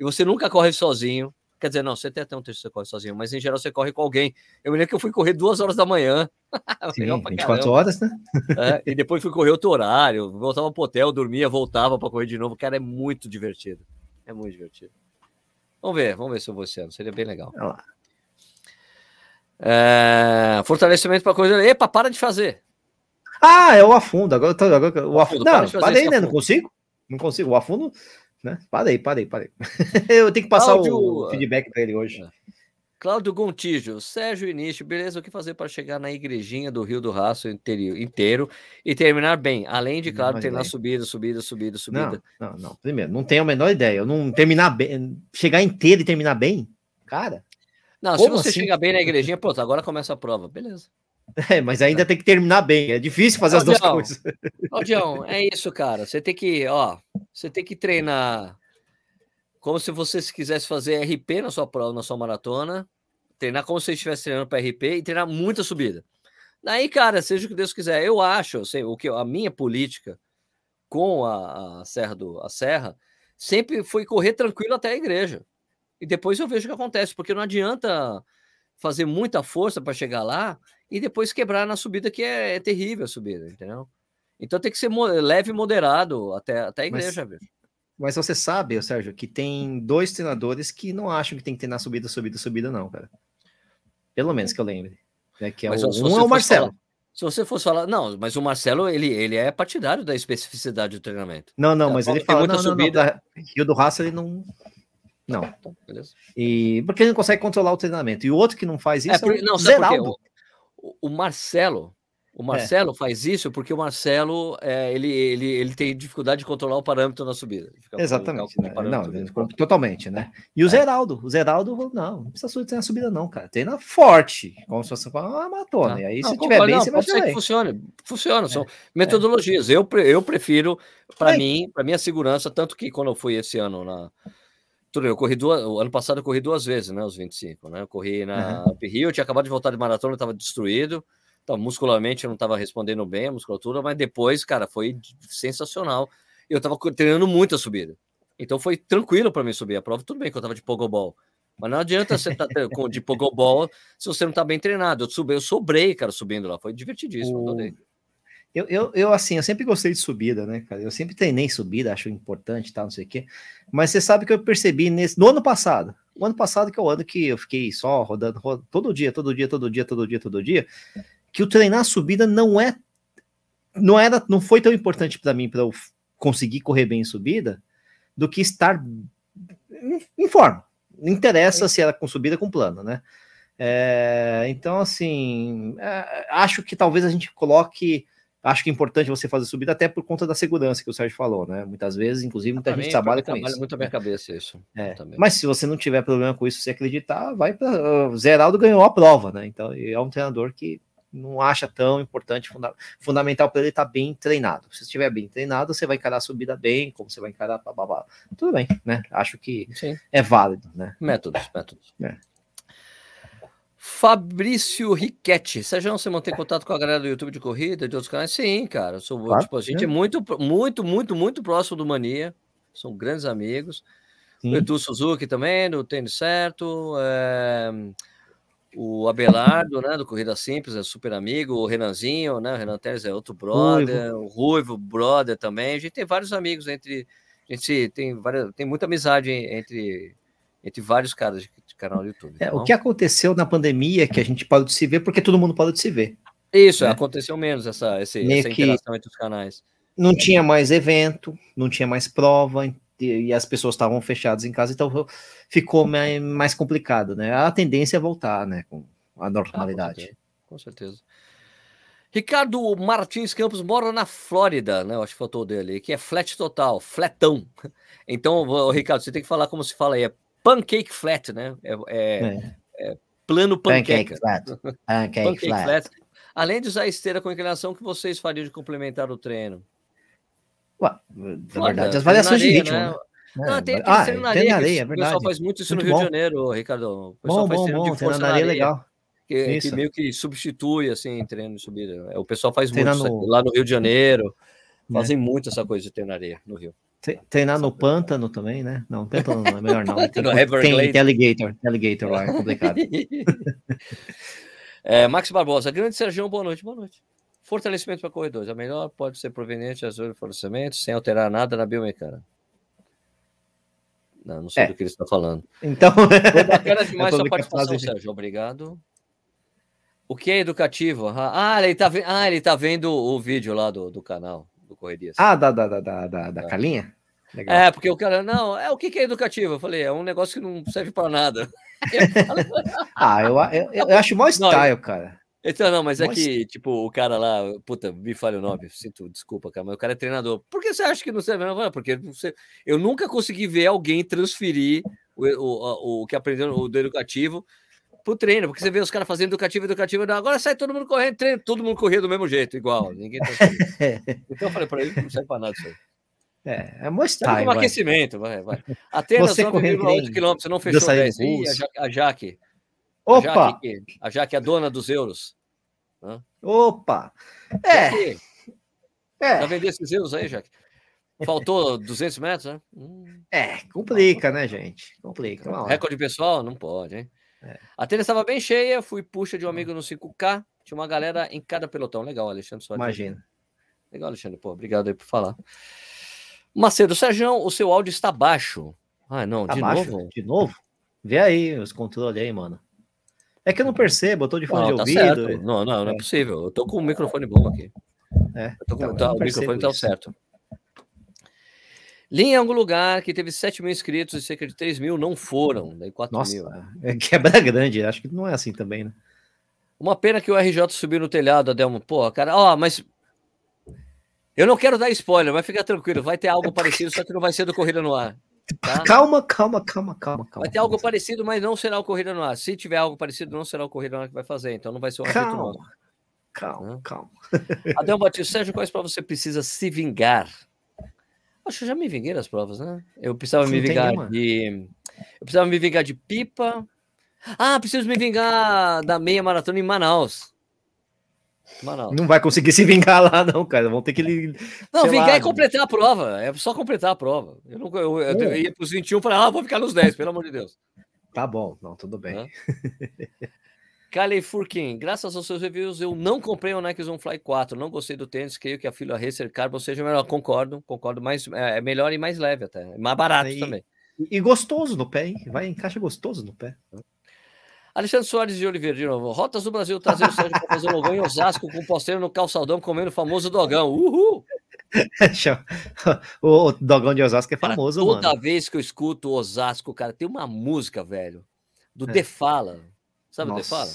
e você nunca corre sozinho. Quer dizer, não, você tem até um texto que você corre sozinho, mas em geral você corre com alguém. Eu me lembro que eu fui correr duas horas da manhã. Sim, Legal pra 24 caramba. horas, né? É, e depois fui correr outro horário, voltava pro hotel, dormia, voltava para correr de novo. Cara, é muito divertido. É muito divertido. Vamos ver, vamos ver se eu vou esse ano. Seria bem legal. Olha lá. É, fortalecimento para coisa. Epa, para de fazer. Ah, é o afundo. Agora, agora o Afundo, afundo. Não, parei, né? Não afundo. consigo. Não consigo. O afundo, né? Parei, parei, parei. eu tenho que passar Áudio- o feedback para ele hoje. Cláudio Gontijo, Sérgio Início, beleza? O que fazer para chegar na igrejinha do Rio do Raço inteiro, inteiro e terminar bem? Além de, claro, ter na ideia. subida, subida, subida, subida. Não, não, não. Primeiro, não tenho a menor ideia. Eu não terminar bem, chegar inteiro e terminar bem, cara. Não, se você assim? chegar bem na igrejinha, pronto, agora começa a prova. Beleza. É, mas ainda tem que terminar bem. É difícil fazer as duas coisas. Claudião, é isso, cara. Você tem que, ó, você tem que treinar como se você quisesse fazer RP na sua prova, na sua maratona, treinar como se você estivesse treinando para RP e treinar muita subida. Daí, cara, seja o que Deus quiser. Eu acho, assim, o que a minha política com a, a Serra do a Serra sempre foi correr tranquilo até a igreja. E depois eu vejo o que acontece, porque não adianta fazer muita força para chegar lá e depois quebrar na subida que é, é terrível a subida, entendeu? Então tem que ser leve e moderado até, até a Mas- igreja, velho. Mas você sabe, Sérgio, que tem dois treinadores que não acham que tem que ter na subida, subida, subida, não, cara. Pelo menos que eu lembre. Né? Que é Mas o, um é o Marcelo. falar- se você fosse falar, não, mas o Marcelo, ele, ele é partidário da especificidade do treinamento. Não, não, É, mas ele fala, muita não, não, não, subida. da Rio do Raça ele não... Não, Então, beleza. e porque ele não consegue controlar o treinamento. E o outro que não faz isso É, é, por- o não? Zeraldo. O, o Marcelo, É. o Marcelo faz isso porque o Marcelo, é, ele, ele, ele tem dificuldade de controlar o parâmetro na subida. Com Exatamente, né? Não, totalmente, né? E o É. Zeraldo, o Zeraldo, não, não precisa treinar subida, não, cara. Treina forte, como se fosse uma maratona. Tá. E aí, Não, se concordo, tiver bem, não, você vai pode ser que funcione. Funciona, são metodologias. Eu, eu prefiro, para É. mim, para minha segurança, tanto que quando eu fui esse ano na. Tudo bem, eu corri duas. O ano passado eu corri duas vezes, né? Os 25, né? Eu corri na Up Rio, eu tinha acabado de voltar de maratona, eu estava destruído. Então, muscularmente eu não estava respondendo bem a musculatura, mas depois, cara, foi sensacional. Eu estava treinando muito a subida. Então foi tranquilo para mim subir a prova. Tudo bem que eu estava de pogobol. Mas não adianta você estar de pogobol se você não está bem treinado. Eu, subi, eu sobrei, cara, subindo lá. Foi divertidíssimo. O-. Eu, eu, eu, assim, eu sempre gostei de subida, né, cara? Eu sempre treinei subida, acho importante tal, não sei o quê. Mas você sabe que eu percebi nesse, no ano passado, o ano passado que é o ano que eu fiquei só rodando, rodando todo dia, todo dia, todo dia, todo dia, todo dia, que o treinar subida não é, não era, não foi tão importante para mim para eu conseguir correr bem em subida, do que estar em, forma. Não interessa se era com subida com plano, né? É, então, assim, é, acho que talvez a gente coloque. Acho que é importante você fazer subida até por conta da segurança que o Sérgio falou, né? Muitas vezes, inclusive, muita gente trabalha com mim trabalha isso. muito a né? minha cabeça isso. É. Mas se você não tiver problema com isso, se acreditar, vai para. O Zeraldo ganhou a prova, né? Então é um treinador que não acha tão importante, funda- fundamental para ele estar bem treinado. Se estiver bem treinado, você vai encarar a subida bem, como você vai encarar, blá, blá, blá. tudo bem, né? Acho que Sim, é válido, né? métodos, métodos. É. Fabrício Riquetti. Sérgio, você mantém contato com a galera do YouTube de corrida, de outros canais? Sim, cara. Eu sou, Claro, tipo, a gente é. muito, muito, muito, muito próximo do Mania. São grandes amigos. Sim. O Edu Suzuki também, do Tênis Certo. é, O Abelardo, né, do Corrida Simples, é super amigo. O Renanzinho, né? O Renan Teles é outro brother. O Ruivo, brother também. A gente tem vários amigos entre. A gente tem, várias, tem muita amizade entre, entre vários caras de, de canal do YouTube. É, tá o que aconteceu na pandemia é que a gente parou de se ver porque todo mundo parou de se ver. Isso, né? aconteceu menos essa, essa que- interação entre os canais. Não tinha mais evento, não tinha mais prova, e, as pessoas estavam fechadas em casa, então ficou mais, mais complicado, né? A tendência é voltar, né? Com a Ah, normalidade. com certeza. Ricardo Martins Campos mora na Flórida, né? Eu acho que faltou dele, que é flat total, flatão. Então, Ricardo, você tem que falar como se fala aí, é pancake flat, né? É, é É. plano Pancake panqueca. flat. Pancake, Pancake flat. flat. Além de usar a esteira com inclinação, que vocês fariam de complementar o treino? Ué, na verdade, as variações de ritmo. na areia, né? Não, É, tem ah, aquele treino na areia, na que areia, é o pessoal verdade. faz muito isso Muito no Rio bom. de Janeiro, Ricardo. O pessoal Bom, faz bom, treino bom. de força na na areia é areia. legal. que, que meio que substitui assim treino de subida. É, O pessoal faz Treinar muito no- lá no Rio de Janeiro, Né? fazem muito essa coisa de treinar areia no Rio. Tre- Treinar no pântano também, né? Não, pântano não, é melhor não. Tem, No tem, alligator, tem alligator lá, é complicado. É, Max Barbosa, grande Sérgio, boa noite, boa noite. Fortalecimento para corredores, a melhor pode ser proveniente das fortalecimentos sem alterar nada na biomecânica. Não, não sei É. do que ele está falando. Então, Foi bacana demais É sua publicar participação, gente. Sérgio. Obrigado. O que é educativo? Ah, ele tá, ve- ah, ele tá vendo o vídeo lá do, do canal do Correrias. ah, da, da, da, da, da, da Carlinha? Legal. É, porque o cara, não, é o que que é educativo? Eu falei, é um negócio que não serve para nada. Ah, eu, eu, eu acho mó style, cara. Então, não, mas é que, tipo, o cara lá, puta, me falha o nome, sinto desculpa, cara, mas o cara é treinador. Por que você acha que não serve? Não, "Ah, porque você, eu nunca consegui ver alguém transferir o, o, o, que aprendeu o do educativo pro treino, porque você vê os caras fazendo educativo, educativo, não, agora sai todo mundo correndo, treino, todo mundo corria do mesmo jeito, igual, ninguém transferiu. Então eu falei pra ele, não serve pra nada isso aí. É, é Serve style, como vai. aquecimento, vai, vai. Atenas Você correndo 9,8 bem, km, você não fechou dançarino 10. Ih, a. Ja- a Jaque, a Opa, Jaque, a Jaque é a dona dos euros. opa. É, Jaque, é, vendeu esses euros aí, Jaque? Faltou 200 metros, né? Hum, é, complica, né, gente? Complica. recorde pessoal? Não pode, hein? É. A tênis estava bem cheia, fui puxa de um amigo no 5K, tinha uma galera em cada pelotão. Legal, Alexandre Soares. Imagina. Legal, Alexandre. Pô, obrigado aí por falar. Macedo Sérgio, o seu áudio está baixo. Ah, não, Tá de baixo? novo? De novo? Vê aí os controles aí, mano. É que eu não percebo, eu tô de fone Não, de tá ouvido. certo. Não, não, não é É. possível. Eu tô com o microfone bom aqui. É, com- então, tá, o microfone tá isso. certo. Linha em algum lugar que teve 7 mil inscritos e cerca de 3 mil não foram, daí 4 Nossa, mil. é quebra grande, acho que não é assim também, né? Uma pena que o RJ subiu no telhado, Adelmo. Pô, cara, ó, mas. Eu não quero dar spoiler, mas fica tranquilo, vai ter algo parecido, só que não vai ser do Corrida no Ar. Tá? Calma, calma, calma, calma, calma. Vai ter algo parecido, mas não será o Corrida no Ar. Se tiver algo parecido, não será o Corrida no Ar que vai fazer, então não vai ser nosso. Calma, calma, calma. Adelmo Batista, Sérgio, quais provas você precisa se vingar? Acho que eu já me vinguei das provas, né? Eu precisava Não me vingar de. Eu precisava me vingar de pipa. Ah, preciso me vingar da meia maratona em Manaus. Manaus. Não vai conseguir se vingar lá, não, cara. Vão ter que. Não, vingar lá, é completar a prova. É só completar a prova. Eu, não, eu, eu, eu É. ia para os 21 e falei, ah, vou ficar nos 10, pelo amor de Deus. Tá bom, não, tudo bem. Kali Furkin, graças aos seus reviews, eu não comprei o Nike Zoom Fly 4. Não gostei do tênis, creio que a fila Racer Carbon seja melhor. Concordo, concordo, mas é é melhor e mais leve até. É mais barato Aí- também. E, e gostoso no pé, hein? Vai, encaixa gostoso no pé. Alexandre Soares de Oliveira, de novo. Rotas do Brasil trazer o Sérgio para fazer o logão em Osasco com o posteiro no calçadão comendo o famoso dogão. Uhul! O, Dogão de Osasco é Cara, famoso, toda mano. vez que eu escuto Osasco, cara, tem uma música, velho, do É. Defala. Sabe o Nossa. Defala?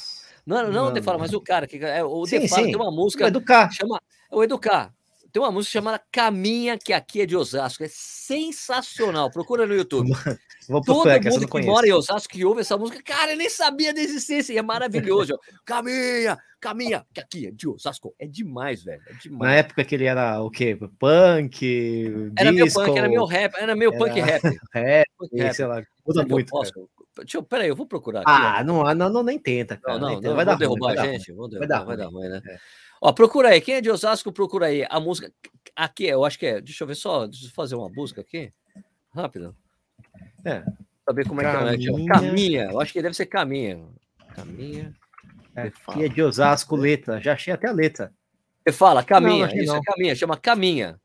Não, não, não o Defala, mas o cara que é o Sim, Defala sim. tem uma música Vai educar. chama o Educar. Tem uma música chamada Caminha que aqui é de Osasco, é sensacional. Procura no YouTube. Vou Todo procurar, que eu mundo que conheço. mora em Osasco que ouve essa música, cara, eu nem sabia da existência e é maravilhoso. caminha, caminha, que aqui é de Osasco. É demais, velho. É Na demais. época que ele era o quê? Punk, Era meu disco, punk, era meu rap, era meu punk era- rap. rap, punk rap. sei lá. Muda que muito. cara. Deixa eu, peraí, eu vou procurar aqui. Ah, não, não, não, nem tenta, cara. não, não, tenta. não, vai dar derrubar ruim, vai a dar gente. Vou Vai dar vai dar ruim. né? É. Ó, procura aí. Quem é de Osasco, procura aí. A música. Aqui, eu acho que é. Deixa eu ver só. Deixa eu fazer uma busca aqui. Rápido. É. Saber como é que é. né? Caminha. Caminha. Eu acho que deve ser caminha. Caminha. É. Aqui é de Osasco, letra. Já achei até a letra. Você fala, caminha. achei Isso não. é caminha. Chama caminha.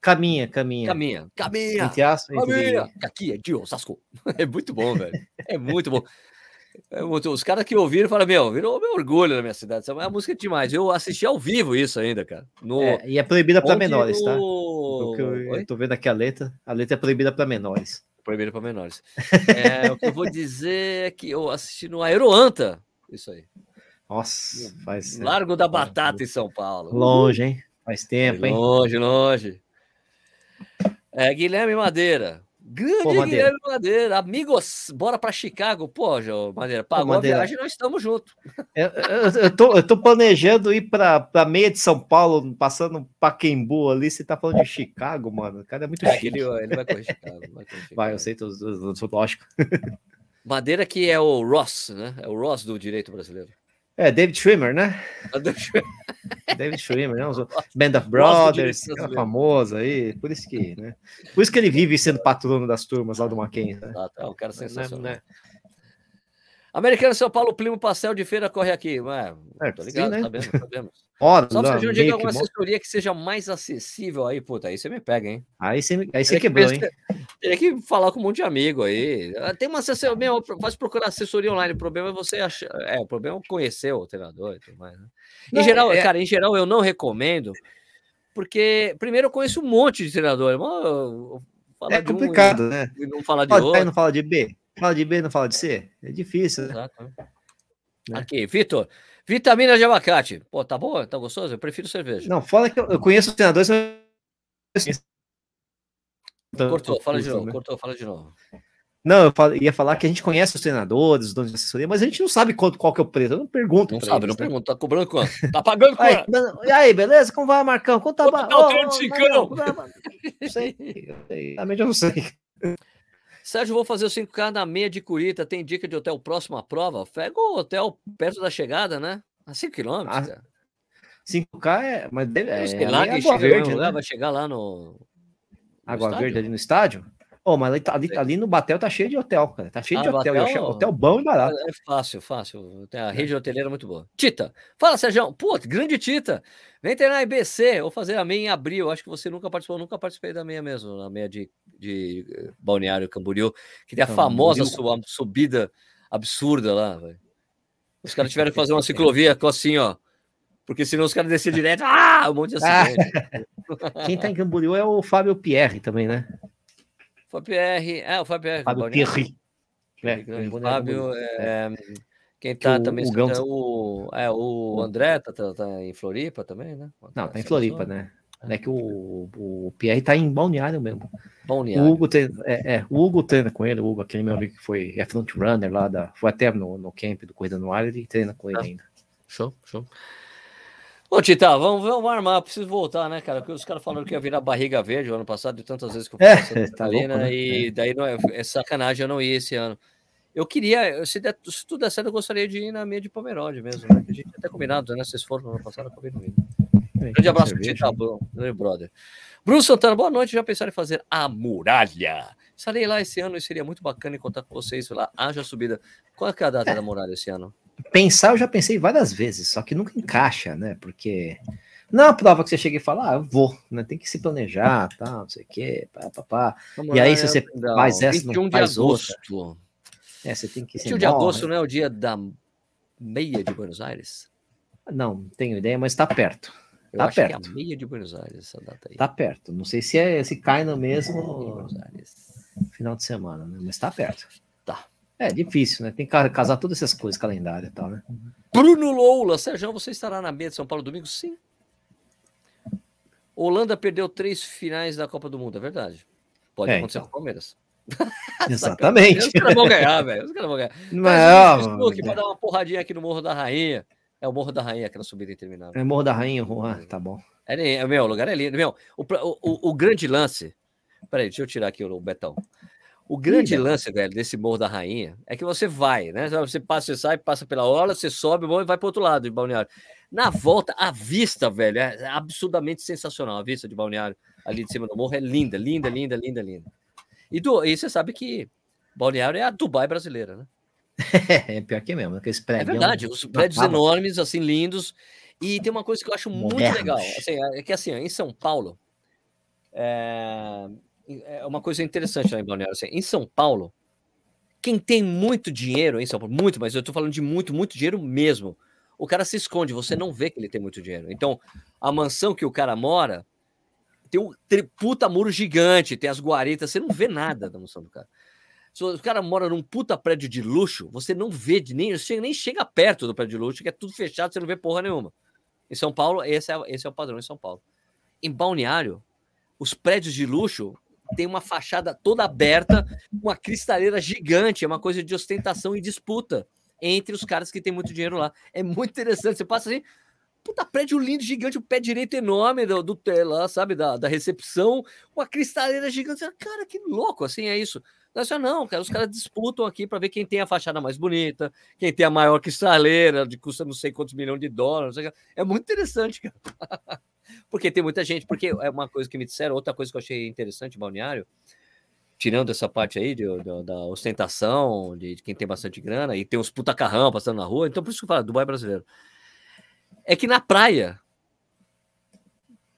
Caminha, caminha. Caminha. Caminha. Entre entre- Caminha. Aqui é de Osasco. É muito bom, velho. É muito bom. É muito- Os caras que ouviram falam, meu, virou meu orgulho na minha cidade. Essa- A música é demais. Eu assisti ao vivo isso ainda, cara. No, É, e é proibida para menores, tá? o- eu, eu tô vendo aqui a letra. A letra é proibida para menores. Proibido para menores. É, o que eu vou dizer é que eu assisti no Aeroanta. Isso aí. Nossa, faz. é, Largo da Batata em São Paulo. Longe, hein? Faz tempo, hein? Longe, longe. É, Guilherme Madeira. Grande Pô, Madeira. Guilherme Madeira. Amigos, bora para Chicago. Pô, João Madeira, pagou Madeira. a viagem, nós estamos juntos. Eu, eu, eu tô, eu tô planejando ir pra, pra meia de São Paulo, passando Paquembu ali. Você tá falando de Chicago, mano. O cara é muito É, chique. ele, ele vai correr Chicago. Vai, Chicago. Vai, eu sei, tô, tô, tô- lógico. Madeira que é o Ross, né? É o Ross do direito brasileiro. É, David Schwimmer, né? David Schwimmer, né? Os- Band of Brothers, famosa aí. Por isso que, né? Por isso que ele vive sendo patrono das turmas lá do Mackenzie. Né? Ah, tá, um cara Né, sensacional. né? Americano São Paulo, Primo Pastel de Feira corre aqui. Ué, É, tô sim, ligado, né? sabemos, sabemos. Ora, Só lá, se a gente diga meio alguma assessoria que seja mais acessível aí, puta, aí você me pega, hein? Aí você, aí você Teria que quebrou, hein? Teria que falar com um monte de amigo aí. Ah, Tem uma assessoria, meu, faz procurar assessoria online. O problema é você achar. É, o problema é conhecer o treinador e tudo mais. Né? Em Não, geral, é- cara, em geral eu não recomendo, porque primeiro eu conheço um monte de treinador. É de um complicado, né? e não falar de Fala de A e outro. não fala de B. Fala de B não fala de C. É difícil, né? Exato, né? Né? Aqui, Vitor. Vitamina de abacate. Pô, tá bom? Tá gostoso? Eu prefiro cerveja. Não, fala que eu, eu conheço os treinadores. mas- cortou, fala de novo. né? Cortou, fala de novo. Não, eu ia falar que a gente conhece os treinadores, os donos de assessoria, mas a gente não sabe quanto, qual que é o preço. Eu não pergunto. Não sabe, eles, não né? pergunta. Tá cobrando quanto? Tá pagando Aí, quanto? não, e aí, beleza? Como vai, Marcão? Quanto tá Quanto ba- tá o Ô, treino de? Marcão, não, sei. Realmente eu não sei. Sérgio, vou fazer o 5K na meia de Curita. Tem dica de hotel próximo à prova? Pega o hotel perto da chegada, né? A 5 km. Ah, 5K é. Mas deve, é, sei lá é Verde, lugar, né? vai chegar lá no. no Água estádio? Verde ali no estádio? Oh, mas ali, tá, ali, ali, no Batel tá cheio de hotel, cara. Tá cheio ah, de hotel. Batel, hotel bom e barato. É fácil, fácil. Tem a rede é. hoteleira muito boa. Tita, fala, Sérgio. Pô, grande Tita. Vem treinar IBC ou fazer a meia em abril. Acho que você nunca participou, nunca participei da meia mesmo, na meia de, de eh, Balneário Camboriú, que tem a famosa subida absurda lá, velho. Os caras tiveram que fazer uma ciclovia com assim, ó. Porque senão os caras desciam direto. Ah, um monte de acidente. Ah, quem tá em Camboriú é o Fábio Pierre também, né? Fábio Pierre. É, o Fábio Pierre. Fábio Pierre. É, Fábio, é, quem tá o, também. O, é o, é, o André tá, tá, tá, em Floripa também, né? Não, tá em Floripa, né? É que o, o Pierre tá em Balneário mesmo. Balneário. O Hugo, treina, é, é, o Hugo treina com ele, o Hugo, aquele meu amigo que foi é front runner lá, da, foi até no, no camp do Corrida no Ar, ele treina com ele ah. ainda. Show, show. Ô, Tita, vamos, vamos armar, preciso voltar, né, cara? Porque os caras falaram que ia virar barriga verde o ano passado, de tantas vezes que eu fui é, tá louco, né? e daí não é, é, sacanagem eu não ir esse ano. Eu queria, se, der, se tudo der certo, eu gostaria de ir na minha de Pomerode mesmo, né? A gente até combinado, né? Vocês foram no ano passado, eu acabei não indo. Grande abraço pro Tita, meu brother. Bruno Santana, boa noite. Já pensaram em fazer a muralha? Estarei lá esse ano e seria muito bacana encontrar com vocês lá. Haja subida. Qual é, é a data é. da muralha esse ano? Pensar, eu já pensei várias vezes, só que nunca encaixa, né? Porque não é uma prova que você chega e fala, ah, eu vou, né? Tem que se planejar, tá, não sei o quê, pá, pá, pá. E aí, se você não, faz essa, não faz outra. É, você tem que 21 de agosto não é o dia da meia de Buenos Aires? Não, tenho ideia, mas está perto. Eu tá perto. é a meia de Buenos Aires essa data aí. Tá perto. Não sei se é se cai no mesmo final de semana, né? Mas tá perto. É difícil, né? Tem que casar todas essas coisas, calendário e tal, né? Bruno Loula, Sérgio, você estará na meia de São Paulo domingo? Sim. Holanda perdeu três finais da Copa do Mundo, é verdade. Pode é, acontecer então. com o Palmeiras. Exatamente. Os caras vão ganhar, velho. Os caras vão ganhar. Mas, Mas que vai dar uma porradinha aqui no Morro da Rainha. É o Morro da Rainha, aquela subida interminável. É Morro da Rainha, ah, tá bom. É, é meu, o lugar é lindo. Meu, o, o, o grande lance. Peraí, deixa eu tirar aqui o Betão. O grande Ih, lance, velho, desse Morro da Rainha é que você vai, né? Você passa, você sai, passa pela hora, você sobe e vai para outro lado de Balneário. Na volta, a vista, velho, é absurdamente sensacional. A vista de Balneário ali de cima do morro é linda, linda, linda, linda, linda. E, do, e você sabe que Balneário é a Dubai brasileira, né? é pior que é mesmo, aqueles prédios. É verdade, os prédios enormes, assim, lindos. E tem uma coisa que eu acho muito Modernos. legal. Assim, é que assim, em São Paulo, é, é uma coisa interessante lá em Balneário. Assim, em São Paulo, quem tem muito dinheiro em São Paulo, muito, mas eu tô falando de muito, muito dinheiro mesmo. O cara se esconde, você não vê que ele tem muito dinheiro. Então, a mansão que o cara mora tem um puta muro gigante, tem as guaretas, você não vê nada da mansão do cara. Se o cara mora num puta prédio de luxo, você não vê, nem, nem chega perto do prédio de luxo, que é tudo fechado, você não vê porra nenhuma. Em São Paulo, esse é, esse é o padrão em São Paulo. Em Balneário, os prédios de luxo têm uma fachada toda aberta, uma cristaleira gigante, é uma coisa de ostentação e disputa entre os caras que têm muito dinheiro lá. É muito interessante. Você passa assim, puta prédio lindo, gigante, o pé direito enorme do, do lá, sabe, da, da recepção, uma cristaleira gigante. Cara, que louco, assim, é isso. Não, não, cara, os caras disputam aqui para ver quem tem a fachada mais bonita, quem tem a maior cristaleira, de custa não sei quantos milhões de dólares. É muito interessante, cara. porque tem muita gente, porque é uma coisa que me disseram, outra coisa que eu achei interessante, Balneário, tirando essa parte aí de, de, da ostentação, de, de, quem tem bastante grana, e tem uns puta carrão passando na rua, então por isso que eu falo, Dubai brasileiro. É que na praia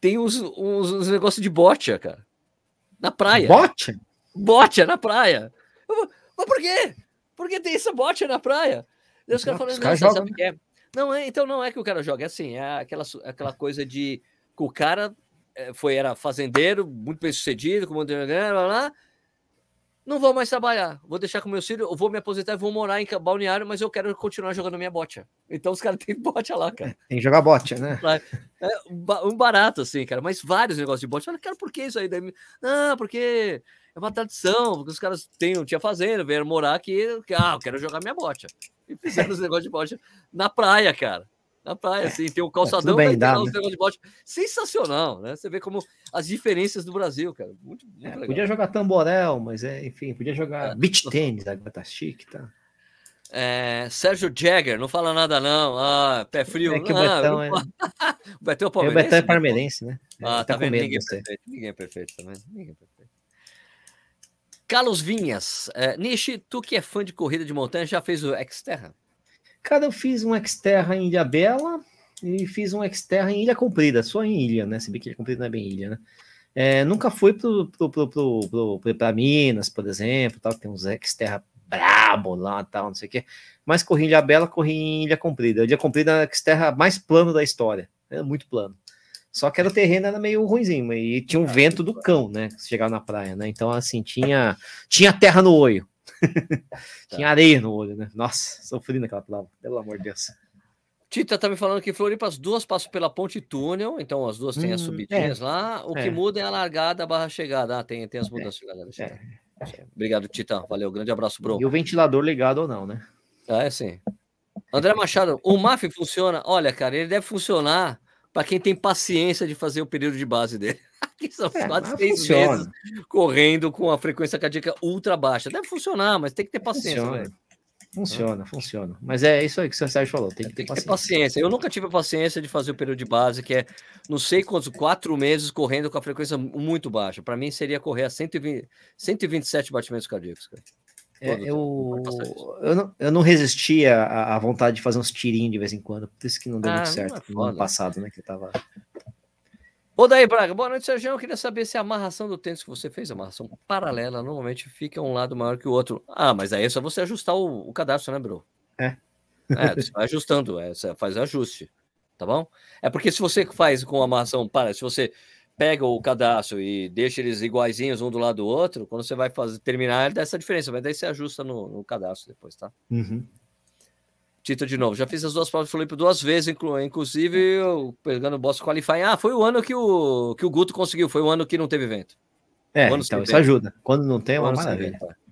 tem uns, uns, uns negócios de bote, cara. Na praia. Bote? bote na praia. Eu, mas por quê? Por que tem essa bote na praia? E os caras falando, cara sabe que é? Não, é, então não é que o cara joga, é assim, é aquela, aquela coisa de o cara é, foi, era fazendeiro, muito bem sucedido, com muito lá, não vou mais trabalhar, vou deixar com meu filho, eu vou me aposentar e vou morar em balneário, mas eu quero continuar jogando minha bote. Então os caras têm bote lá, cara. Tem que jogar bote, né? É um barato, assim, cara, mas vários negócios de bote. Fala, cara, por que isso aí? Não, porque é uma tradição, porque os caras têm, tinha fazenda, vieram morar aqui, ah, eu quero jogar minha bote. E fizeram os negócios de bote na praia, cara. Na praia, assim, tem o um calçadão, é, bem, dá, né? de bote. Sensacional, né? Você vê como as diferenças do Brasil, cara. Muito, muito é, Podia jogar tamborel, mas é, enfim, podia jogar é. beach tênis, agora tá chique, tá? É, Sérgio Jagger, não fala nada não. Ah, pé frio. É que o Betão é... o Betão é palmeirense. O Betão é palmeirense, né? Ah, tá, tá vendo? Ninguém é, perfeito, ninguém é perfeito também. Ninguém é perfeito. Carlos Vinhas, é, Nishi, tu que é fã de corrida de montanha, já fez o Xterra? Cara, eu fiz um Xterra em Ilha Bela e fiz um Xterra em Ilha Comprida, só em ilha, né? Se bem que Ilha Comprida não é bem ilha, né? É, nunca fui pro, pro, pro, pro, pro, pra Minas, por exemplo, tal, tem uns Xterra brabo lá, tal, não sei o quê. Mas corri em Ilha Bela, corri em Ilha Comprida. Ilha Comprida é a Xterra mais plano da história, é muito plano. Só que era o terreno era meio ruimzinho, e tinha um vento do cão, né? Chegar na praia, né? Então, assim, tinha, tinha terra no olho. Tinha areia no olho, né? Nossa, sofri naquela palavra, pelo amor de Deus. Tita tá me falando que Floripa as duas passam pela ponte túnel, então as duas têm hum, as subidinhas é, lá. O é. que muda é a largada barra chegada. Ah, tem, tem as mudanças é. É. Obrigado, Tita. Valeu, grande abraço, bro. E o ventilador ligado ou não, né? Ah, é sim. André Machado, o MAF funciona? Olha, cara, ele deve funcionar para quem tem paciência de fazer o período de base dele. que são é, quase seis funciona. meses correndo com a frequência cardíaca ultra baixa. Deve funcionar, mas tem que ter paciência. Funciona, funciona. funciona. Mas é isso aí que o Sérgio falou. Tem que, ter, tem que paciência. ter paciência. Eu nunca tive a paciência de fazer o período de base, que é não sei quantos, quatro meses correndo com a frequência muito baixa. Para mim seria correr a 120, 127 batimentos cardíacos. Cara. É, eu, eu, não, eu não resistia à, vontade de fazer uns tirinhos de vez em quando, por isso que não deu ah, muito certo é no ano passado, né? Que tava. Ô, daí, Braga, boa noite, Sérgio. Eu queria saber se a amarração do tênis que você fez, a amarração paralela, normalmente fica um lado maior que o outro. Ah, mas aí é só você ajustar o, o cadastro, né, bro? É. É, você vai ajustando, é, você faz ajuste, tá bom? É porque se você faz com a amarração para, se você pega o cadastro e deixa eles iguaizinhos um do lado do outro, quando você vai fazer terminar, dá essa diferença, mas daí você ajusta no, no cadastro depois, tá? Uhum. Tito de novo, já fiz as duas provas do Felipe duas vezes, inclusive eu, pegando o Boss Qualifying. Ah, foi o ano que o, que o Guto conseguiu, foi o ano que não teve evento. É, então isso ajuda. Quando não tem, é uma maravilha. É.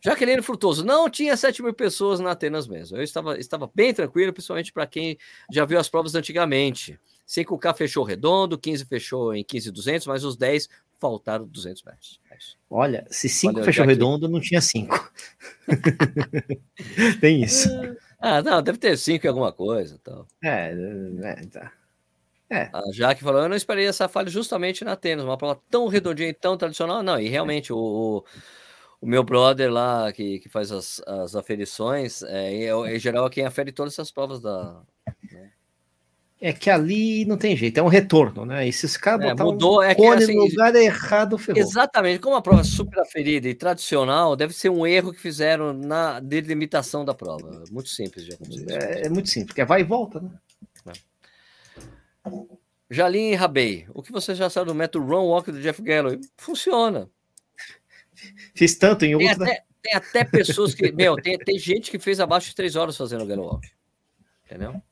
Jaqueline Frutoso, não tinha 7 mil pessoas na Atenas mesmo. Eu estava, estava bem tranquilo, principalmente para quem já viu as provas antigamente. Sei que o K fechou redondo, 15 fechou em 15,200, mas os 10 faltaram 200 metros. É Olha, se 5 fechou redondo, não tinha 5. Tem isso. Ah, não, deve ter 5 em alguma coisa. Então. É, é, tá. É. A Jaque falou: eu não esperei essa falha justamente na tênis, uma prova tão redondinha e tão tradicional. Não, e realmente o, o meu brother lá que, que faz as, as aferições, é, em geral é quem afere todas essas provas da, é que ali não tem jeito, é um retorno, né? E se os caras é, mudou, um é que, assim, no lugar errado, ferrou. Exatamente, como a prova é super aferida e tradicional, deve ser um erro que fizeram na delimitação da prova. Muito simples de acontecer. É, é muito simples, porque é vai e volta, né? É. Jalim Rabei, o que você já sabe do método Run Walk do Jeff Galloway? Funciona. Fiz tanto em outro. Tem até, tem até pessoas que. meu, tem, tem gente que fez abaixo de três horas fazendo o Galloway Walk. Entendeu?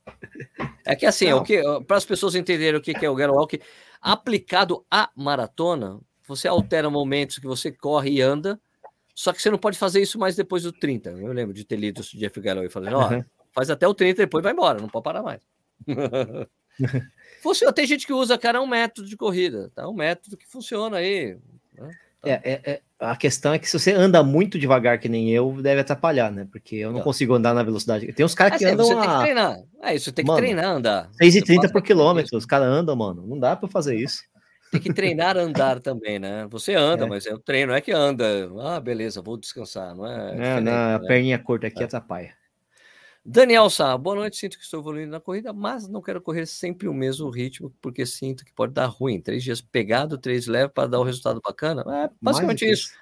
É que assim, o que para as pessoas entenderem o que é o Galloway Walk, aplicado à maratona, você altera momentos que você corre e anda, só que você não pode fazer isso mais depois do 30. Eu lembro de ter lido o Jeff Galloway falando, ó, uhum. faz até o 30 e depois vai embora, não pode parar mais. Funciona, tem gente que usa, cara, é um método de corrida, tá? Um método que funciona aí. Né? Tá. É, é, é, a questão é que se você anda muito devagar, que nem eu, deve atrapalhar, né? Porque eu não, consigo andar na velocidade. Tem uns caras que é, andam. Você a... tem que treinar. É isso, tem que mano, treinar andar. 6,30 por quilômetro, os caras andam, mano. Não dá para fazer isso. Tem que treinar andar também, né? Você anda, é. mas é o treino, não é que anda. Ah, beleza, vou descansar, não é? É, na né? perninha curta aqui é. atrapalha. Daniel Sá, boa noite. Sinto que estou evoluindo na corrida, mas não quero correr sempre o mesmo ritmo, porque sinto que pode dar ruim. Três dias pegado, três leve para dar um resultado bacana. É basicamente isso.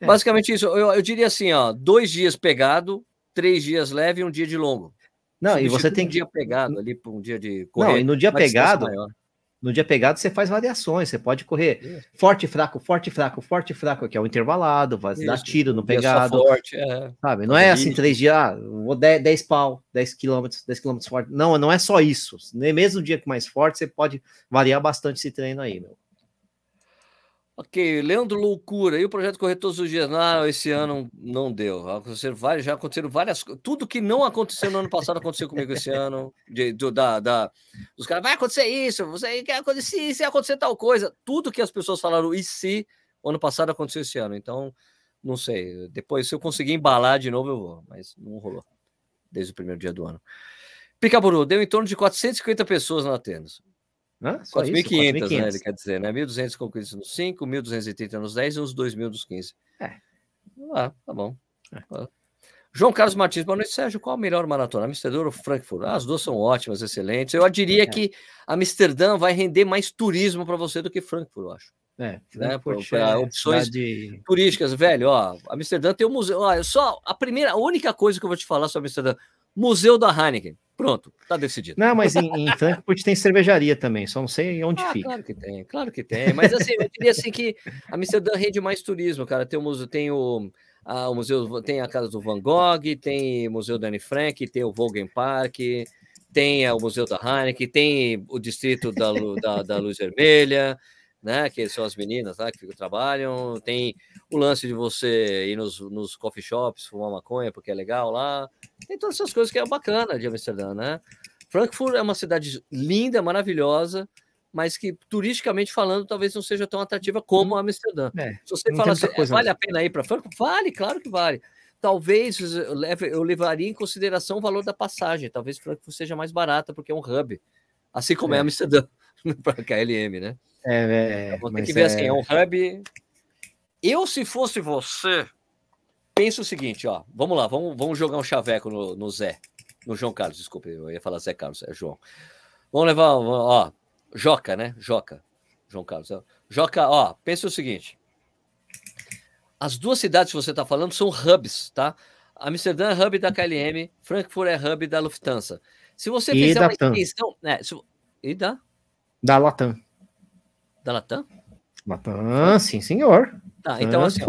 É. Basicamente isso. Eu, eu, diria assim: ó, dois dias pegado, três dias leve e um dia de longo. Não, e você tem um dia pegado ali para um dia de correr. Não, e no dia pegado, no dia pegado, você faz variações. Você pode correr Isso. forte, fraco, forte, fraco, forte, fraco, que é o intervalado, vai dar tiro no pegado. Forte, é. Sabe? Não é assim, três dias, ah, vou 10, 10 pau, 10 quilômetros, 10 quilômetros forte. Não, não é só isso. Nem mesmo no dia mais forte, você pode variar bastante esse treino aí, meu. Ok, Leandro Loucura, e o projeto correr todos os dias? Não, esse ano não deu. Aconteceram várias, já aconteceram várias. Tudo que não aconteceu no ano passado aconteceu comigo esse ano. De, do, da, da, os caras, vai acontecer isso, você quer acontecer isso, acontecer tal coisa. Tudo que as pessoas falaram, e se ano passado aconteceu esse ano. Então, não sei. Depois, se eu conseguir embalar de novo, eu vou, mas não rolou desde o primeiro dia do ano. Picaburu, deu em torno de 450 pessoas na Atenas. 4.500, né? Ele quer dizer, né? 1.200 concluídos nos 5, 1.230 nos 10 e uns 2.000 nos 15. É. Ah, tá bom. É. Ah. João Carlos Martins, boa noite, Sérgio. Qual a melhor maratona? Amsterdã ou Frankfurt? Ah, as duas são ótimas, excelentes. Eu diria é. que Amsterdã vai render mais turismo para você do que Frankfurt, eu acho. É, né? Para é opções de... turísticas, velho. Ó, Amsterdã tem um museu. Ó, só a primeira, a única coisa que eu vou te falar sobre Amsterdã: Museu da Heineken. Pronto, tá decidido. Não, mas em, em Frankfurt tem cervejaria também, só não sei onde ah, fica. Claro que tem, claro que tem. Mas assim, eu diria assim que Amsterdã rende mais turismo, cara. Tem o museu, tem o, a, o museu, tem a casa do Van Gogh, tem o Museu da Anne Frank, tem o Volgen Park, tem o Museu da Heineken, tem o distrito da, da, da Luz Vermelha, né? Que são as meninas lá que ficam, trabalham. Tem o lance de você ir nos, nos coffee shops, fumar maconha, porque é legal lá. Tem todas essas coisas que é bacana de Amsterdã, né? Frankfurt é uma cidade linda, maravilhosa, mas que turisticamente falando talvez não seja tão atrativa como. Amsterdã. É, Se você fala assim, é, vale a pena ir para Frankfurt? Vale, claro que vale. Talvez eu, leve, eu levaria em consideração o valor da passagem. Talvez Frankfurt seja mais barata porque é um hub, assim como é, é Amsterdã para KLM, né? É, é, tem que ver é... assim, é um hub. Eu, se fosse você, pensa o seguinte, ó. Vamos lá, vamos, vamos jogar um chaveco no, no Zé. No João Carlos, desculpe, eu ia falar Zé Carlos, é João. Vamos levar, ó, Joca, né? Joca. João Carlos. Joca, ó, pensa o seguinte. As duas cidades que você está falando são hubs, tá? Amsterdã é hub da KLM, Frankfurt é hub da Lufthansa. Se você e fizer uma extensão. Né, se, e da? Da Latam. Da Latam? Latam, sim, senhor. Tá, então assim,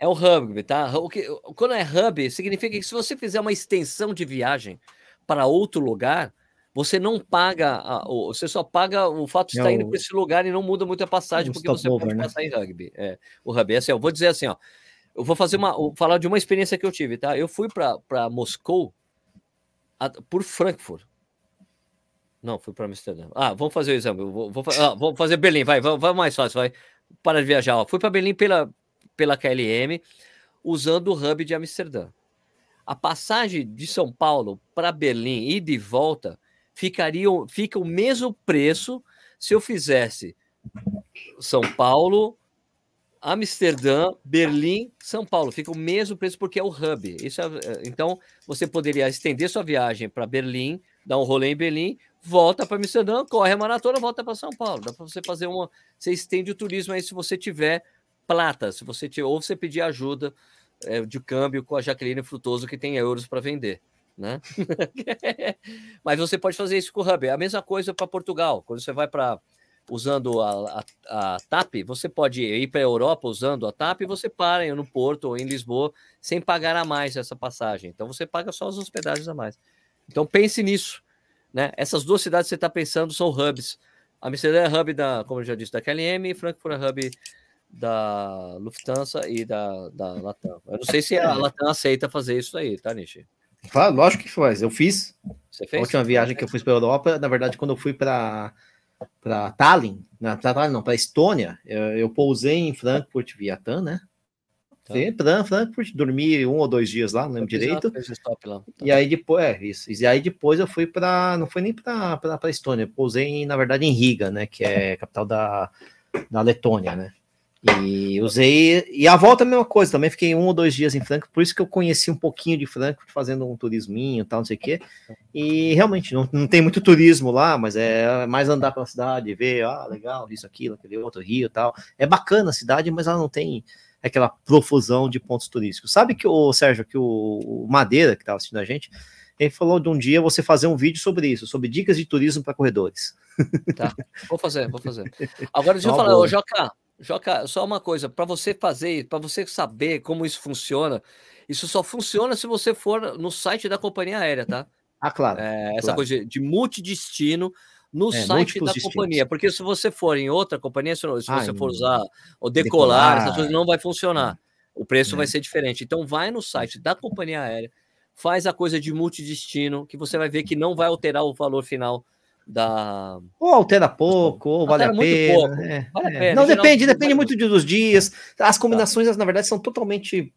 é o hub, tá? O que, quando é hub, significa que se você fizer uma extensão de viagem para outro lugar, você não paga, a, você só paga o fato de é estar indo para esse lugar e não muda muito a passagem, porque você over, pode né? passar em rugby. É, o hub, é assim, eu vou dizer assim, ó, eu vou fazer uma, vou falar de uma experiência que eu tive, tá? Eu fui para Moscou a, por Frankfurt. Não, fui para Amsterdã. Ah, vamos fazer o exame. Vou, vou, ah, vamos fazer Berlim, vai, vai, vai mais fácil, vai. Para de viajar. Ó. Fui para Berlim pela, pela KLM, usando o hub de Amsterdã. A passagem de São Paulo para Berlim e de volta ficaria, fica o mesmo preço se eu fizesse São Paulo, Amsterdã, Berlim, São Paulo. Fica o mesmo preço porque é o hub. Isso é, é então, você poderia estender sua viagem para Berlim, dar um rolê em Berlim, volta para Amsterdã, corre a maratona, volta para São Paulo. Dá para você fazer uma. Você estende o turismo aí se você tiver plata, se você tiver, ou você pedir ajuda é, de câmbio com a Jaqueline Frutoso, que tem euros para vender. Né? Mas você pode fazer isso com o Hub. É a mesma coisa para Portugal. Quando você vai para usando a, a, a, TAP, você pode ir para a Europa usando a TAP e você para no Porto ou em Lisboa sem pagar a mais essa passagem. Então você paga só as hospedagens a mais. Então pense nisso. Né? Essas duas cidades que você está pensando são hubs. Amsterdã é hub da, como eu já disse, da KLM, e Frankfurt é hub da Lufthansa e da, da Latam. Eu não sei se a Latam aceita fazer isso aí, tá, Nishi? Claro, lógico que faz. Eu fiz. Você fez? A última viagem que eu fui para a Europa, na verdade, quando eu fui para para Tallinn, na Tallinn não, para Estônia, eu, eu, pousei em Frankfurt via TAM, né? Tá. Frankfurt, dormi um ou dois dias lá, não lembro direito. Lá, E aí depois, é, isso. E aí depois eu fui para, não foi nem para para Estônia, eu pousei na verdade em Riga, né, que é capital da, da Letônia, né? E usei. E a volta é a mesma coisa, também fiquei um ou dois dias em Frankfurt, por isso que eu conheci um pouquinho de Frankfurt, fazendo um turisminho e tal, não sei o quê. E realmente, não, não tem muito turismo lá, mas é mais andar pela cidade, ver, ah, legal, isso, aquilo, aquele outro rio e tal. É bacana a cidade, mas ela não tem aquela profusão de pontos turísticos. Sabe que o Sérgio, que o, Madeira, que estava assistindo a gente, ele falou de um dia você fazer um vídeo sobre isso, sobre dicas de turismo para corredores. Tá, vou fazer, vou fazer. Agora deixa eu falar, ô Joca, Joca, só uma coisa, para você fazer, para você saber como isso funciona, isso só funciona se você for no site da companhia aérea, tá? Ah, claro. É, essa claro. coisa de, de multidestino, no é, site da companhia, porque se você for em outra companhia, se, se Ai, você for usar o decolar, decolar, essas coisas não vai funcionar. O preço vai é. ser diferente. Então vai no site da companhia aérea, faz a coisa de multidestino, que você vai ver que não vai alterar o valor final da. Ou altera pouco, ou vale a, pena, é, vale a é. pena. Não, depende, depende muito dos dias. As tá. combinações, tá. na verdade, são totalmente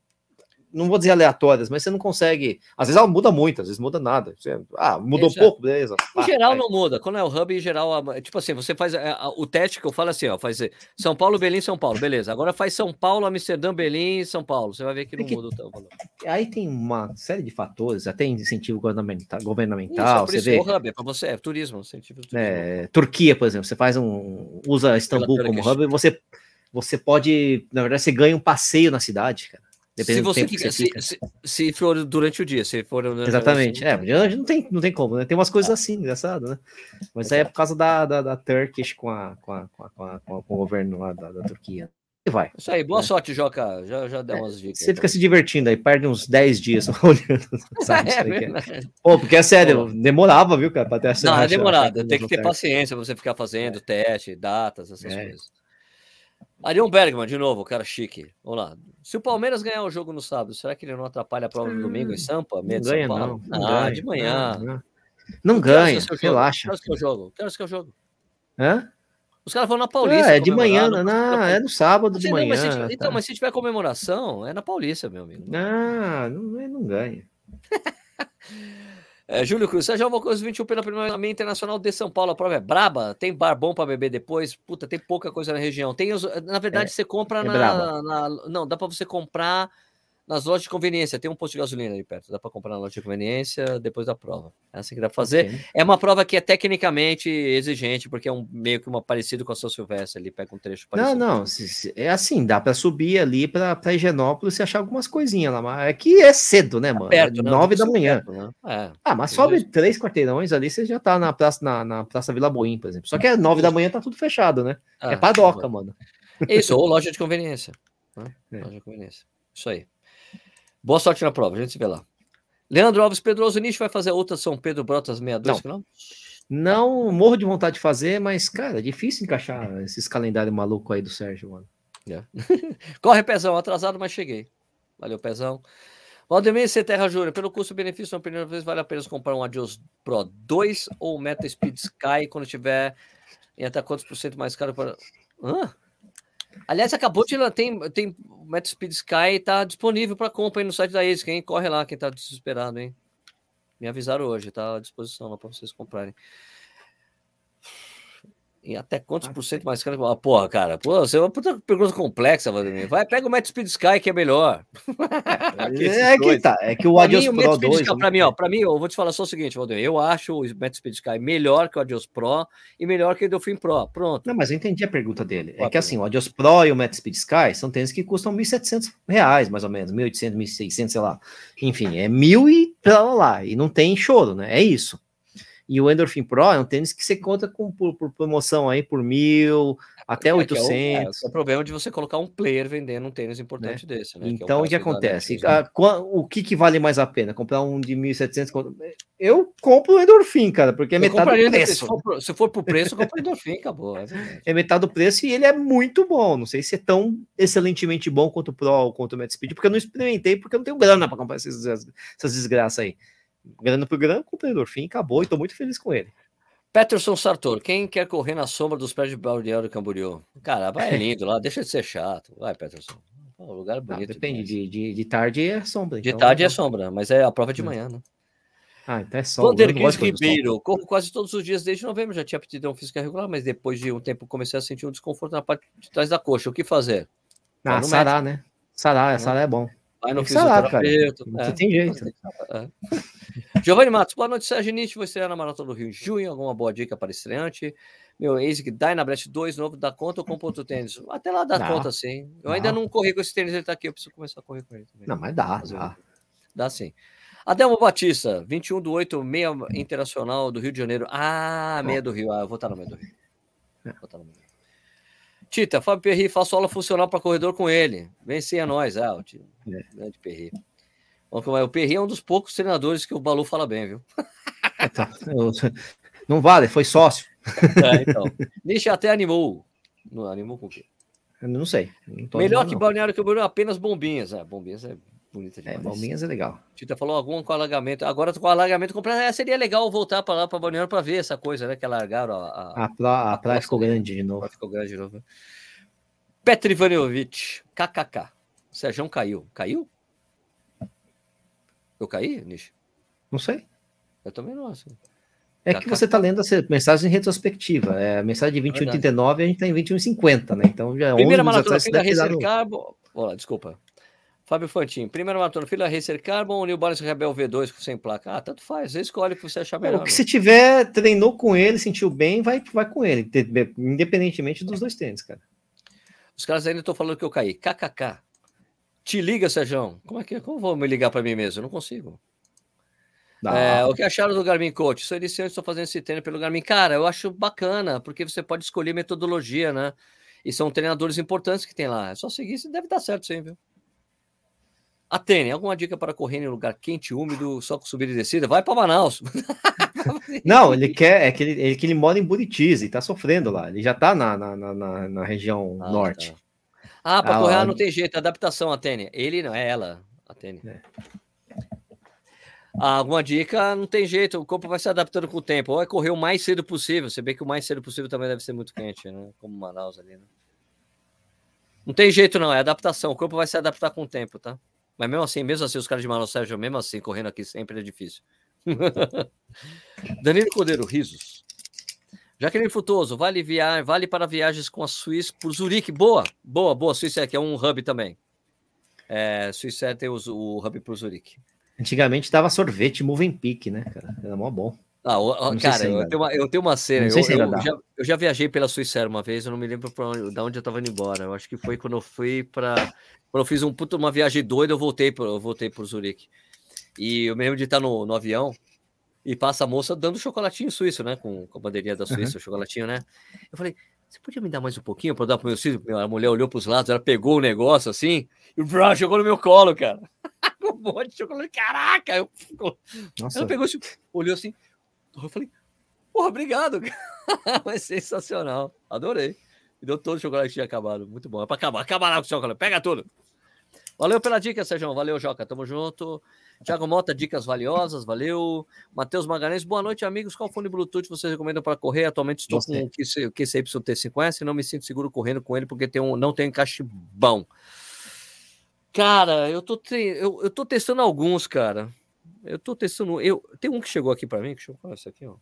não vou dizer aleatórias, mas você não consegue. Às vezes ela muda muito, às vezes muda nada. Você, ah, mudou Exato. pouco, beleza. Em geral não muda. Quando é o hub, em geral, tipo assim, você faz é, o teste que eu falo assim, ó, faz São Paulo, Belém, São Paulo, beleza. Agora faz São Paulo, Amsterdã, Belém, São Paulo. Você vai ver que não que, muda o valor. Aí tem uma série de fatores, até incentivo governamental, governamental isso, é você vê. O hub é para você, é turismo, incentivo turismo. É, Turquia, por exemplo, você faz um usa Istambul como hub e você você pode, na verdade, você ganha um passeio na cidade, cara. Se você, fica, você se, se, se, for durante o dia, se for exatamente, é, não tem, não tem como, né? Tem umas coisas assim, engraçado, né? Mas aí é por causa da, da, da Turkish com, a, com, a, com, a, com, o governo lá da, da Turquia. E vai. Isso aí, boa né? sorte, Joca. Já, já deu é, umas dicas. Você fica se divertindo aí, perde uns 10 dias olhando. Sabe, é, Pô, porque é sério, Pô. demorava, viu, cara, pra ter essa. Não, é demorado. Tem que ter paciência pra você ficar fazendo é. teste, datas, essas é. coisas. Arion Bergman, de novo, cara chique. Vamos lá. Se o Palmeiras ganhar o jogo no sábado, será que ele não atrapalha a prova do domingo em hum, Sampa? Não ganha, não. não ah, ganha, de manhã. Não, não. não ganha, relaxa. Que que o jogo? Que horas que o jogo? Hã? Os caras vão na Paulista. É, é de manhã, não, não, é no sábado de manhã. Mas tá. Então, mas se tiver comemoração, é na Paulista, meu amigo. Não, não, não ganha. É, Júlio Cruz, Sérgio Alvocoso 21 pela primeira meia internacional de São Paulo. A prova é braba, tem bar bom para beber depois. Puta, tem pouca coisa na região. Tem os, na verdade, é, você compra é na, na, Não, dá para você comprar nas lojas de conveniência. Tem um posto de gasolina ali perto. Dá para comprar na loja de conveniência depois da prova. É assim que dá para fazer. Okay. É uma prova que é tecnicamente exigente, porque é um meio que uma parecido com a São Silvestre. Ali pega um trecho parecido. Não, não. Se, se, é assim, dá para subir ali para Higienópolis e achar algumas coisinhas lá. Mas é que é cedo, né, mano? É perto, é nove da manhã. Perto, né? é. Ah, mas sobe três quarteirões ali, você já tá na Praça, na, na praça Vila Boim, por exemplo. Só que é nove da manhã, tá tudo fechado, né? Ah, é padoca, mano. Isso, ou loja de conveniência. Né? É. Loja de conveniência. Isso aí. Boa sorte na prova, a gente se vê lá. Leandro Alves Pedroso Nicho vai fazer outra São Pedro Brotas 62 não. Não, morro de vontade de fazer, mas, cara, é difícil encaixar esses calendários malucos aí do Sérgio, mano. É. Corre, Pezão, atrasado, mas cheguei. Valeu, Pezão. Valdemir C. Terra Júnior, pelo custo-benefício, na primeira vez, vale a pena comprar um Adios Pro 2 ou Meta Speed Sky quando tiver em até quantos por cento mais caro para. Hã? Aliás, acabou de tem tem o Metro Speed Sky tá disponível para compra aí no site da ASIC, quem corre lá, quem tá desesperado, hein? Me avisaram hoje, tá à disposição lá para vocês comprarem. E até quantos por cento mais caro? Ah, porra, cara, pô, você é uma puta pergunta complexa, Vladimir. Vai, pega o Met Speed Sky, que é melhor. é, que tá, é que o Adios mim, Pro 2... Sky, pra mim, ó, pra mim, eu vou te falar só o seguinte, Vladimir, eu acho o Met Speed Sky melhor que o Adios Pro e melhor que o Delfim Pro, pronto. Não, mas eu entendi a pergunta dele. É que assim, o Adios Pro e o Met Speed Sky são tênis que custam 1.700 reais, mais ou menos, 1.800, 1.600, sei lá. Enfim, é mil e lá, lá, e não tem choro, né? É isso. E o Endorphin Pro é um tênis que você conta com por, por promoção aí por mil, até é, 800. É o, é, o, problema de você colocar um player vendendo um tênis importante né? desse. Né? Então, o, o que acontece? A, o que, que vale mais a pena? Comprar um de 1.700? Eu compro o Endorphin, cara, porque é eu metade do preço. Se for, se for pro preço, eu compro o Endorphin, acabou. É, é, metade do preço e ele é muito bom. Não sei se é tão excelentemente bom quanto o Pro, quanto o Met Speed, porque eu não experimentei, porque eu não tenho grana para comprar essas, essas desgraças aí grana por grana, comprador fim, acabou e tô muito feliz com ele. Peterson Sartor, quem quer correr na sombra dos prédios de Balneário Camboriú? Cara, vai é lindo lá, deixa de ser chato. Vai, Peterson. O lugar é bonito. Não, depende, de, de, de, tarde é sombra. De então, tarde é sombra, mas é a prova de hum. manhã, né? Ah, então é sombra. Vander Cris Ribeiro, corro quase todos os dias desde novembro, já tinha aptidão física regular, mas depois de um tempo comecei a sentir um desconforto na parte de trás da coxa. O que fazer? Ah, sarar, né? Sarar, sarar é bom. Vai no fisioterapeuta. Sarar, é. tem jeito. É. Giovanni Matos, boa noite, Sérgio Nietzsche. Vou estrear na Maratona do Rio em junho. Alguma boa dica para estreante? Meu ASIC Dynabrest 2 novo, dá conta ou compra outro tênis? Até lá dá não, conta, sim. Eu não. ainda não corri com esse tênis, ele tá aqui. Eu preciso começar a correr com ele também. Não, mas dá, dá. Dá sim. Adelmo Batista, 21 do 8, meia internacional do Rio de Janeiro. Ah, meia do Rio. Ah, eu vou estar no meio do Rio. É. Vou estar no meio. Tita, Fábio Perri, faço aula funcional para corredor com ele. Venci a nós, ah, o tio. É. Grande Perri. O Perri é um dos poucos treinadores que o Balu fala bem, viu? É, tá. Não vale, foi sócio. É, então. Nietzsche até animou. Não animou com o quê? Eu não sei. Não Melhor que Balneário Camboriú, apenas bombinhas. É, bombinhas é bonita é, demais. É, bombinhas é legal. Tita falou algum com alagamento. Agora com alagamento completo. É, seria legal voltar para lá para Balneário para ver essa coisa, né? Que alargaram a. A, a, a, a praia ficou grande de novo. Ficou grande de novo. Petri Vaniovic, KKK. Sérgio caiu. Caiu? Eu caí, Nish? Não sei. Eu também não acho. É que você está lendo essa mensagem em retrospectiva. É a mensagem de 21,89 a gente está em 21,50, né? Então já é Primeira maratona da Racer. Olá, desculpa. Fábio Fantin, primeira maratona, filha Racer Carbon ou New Balance Rebel V2 sem placa? Ah, tanto faz, você escolhe o que você achar melhor. O que se tiver, treinou com ele, sentiu bem, vai, vai com ele, independentemente dos dois tênis, cara. Os caras ainda estão falando que eu caí. KKK. Te liga, Sérgio. Como é que Como vou me ligar para mim mesmo? Eu não consigo. É, o que acharam do Garmin Coach? Sou iniciante, estou fazendo esse treino pelo Garmin. Cara, eu acho bacana, porque você pode escolher metodologia, né? E são treinadores importantes que tem lá. É só seguir, deve dar certo sim, viu? Atene, alguma dica para correr em lugar quente, úmido, só com subida e descida? Vai para Manaus. Não, ele quer, é que ele, ele, que ele mora em Buritize, está sofrendo lá. Ele já está na, na, na, na, região ah, norte. Tá. Ah, para ah, correr lá... não tem jeito, adaptação, Atene. Ele não, é ela, Atene. É. Ah, alguma dica, não tem jeito, o corpo vai se adaptando com o tempo. Ou é correr o mais cedo possível. Você vê que o mais cedo possível também deve ser muito quente, né? Como Manaus ali, né? Não tem jeito, não, é adaptação. O corpo vai se adaptar com o tempo, tá? Mas mesmo assim, mesmo assim, os caras de Manaus Sérgio, mesmo assim, correndo aqui sempre é difícil. Danilo Cordeiro, risos. Jaqueline Futoso, vale, via... vale para viagens com a Suíça por Zurique. Boa, boa, boa. Suíça que é um hub também. É, Suíça tem o, o hub por Zurique. Antigamente dava sorvete Movenpick, né, cara? Era mó bom. Ah, o, cara, eu tenho, uma, eu tenho uma cena. Eu, eu, já, eu, já, viajei pela Suíça uma vez, eu não me lembro onde, da onde eu tava indo embora. Eu acho que foi quando eu fui para Quando eu fiz um, puto, uma viagem doida, eu voltei, pro, eu voltei por Zurique. E eu me lembro de estar no, no avião e passa a moça dando chocolatinho suíço, né? Com, com a bandeirinha da Suíça, uhum. o chocolatinho, né? Eu falei, você podia me dar mais um pouquinho para dar pro meu filho? A mulher olhou para os lados, ela pegou o negócio assim e brá, jogou no meu colo, cara. um monte de chocolate. Caraca! Eu, Nossa. Ela pegou, olhou assim. Eu falei, porra, obrigado. Foi sensacional. Adorei. Me deu todo o chocolate que tinha acabado. Muito bom. É para acabar. Acabar lá com o chocolate. Pega tudo. Valeu pela dica, Sérgio. Valeu, Joca. Tamo junto. Tiago Mota, dicas valiosas. Valeu. Matheus Magalhães. Boa noite, amigos. Qual fone Bluetooth vocês recomendam para correr? Atualmente estou Gostei. com o QCY-T5S e não me sinto seguro correndo com ele porque tem um, não tem encaixe bom. Cara, eu tô, eu, eu tô testando alguns, cara. Eu tô testando. Eu... Tem um que chegou aqui para mim. Deixa eu falar isso aqui, ó.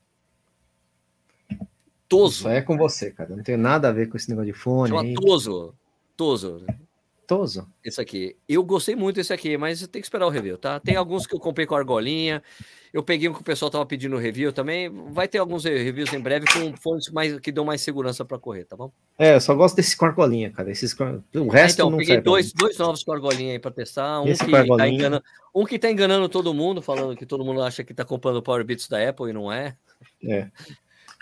Toso. Isso é com você, cara. Não tem nada a ver com esse negócio de fone. Chama Toso. Toso. Toso. Esse aqui. Eu gostei muito desse aqui, mas tem que esperar o review, tá? Tem alguns que eu comprei com argolinha. Eu peguei um que o pessoal tava pedindo review também. Vai ter alguns reviews em breve com fones mais, que dão mais segurança para correr, tá bom? É, eu só gosto desse com argolinha, cara. Esses, o ah, resto então, não peguei dois, dois novos com argolinha aí para testar. Um Esse que, tá enganando, um que tá enganando todo mundo, falando que todo mundo acha que tá comprando o Power Beats da Apple e não é. É.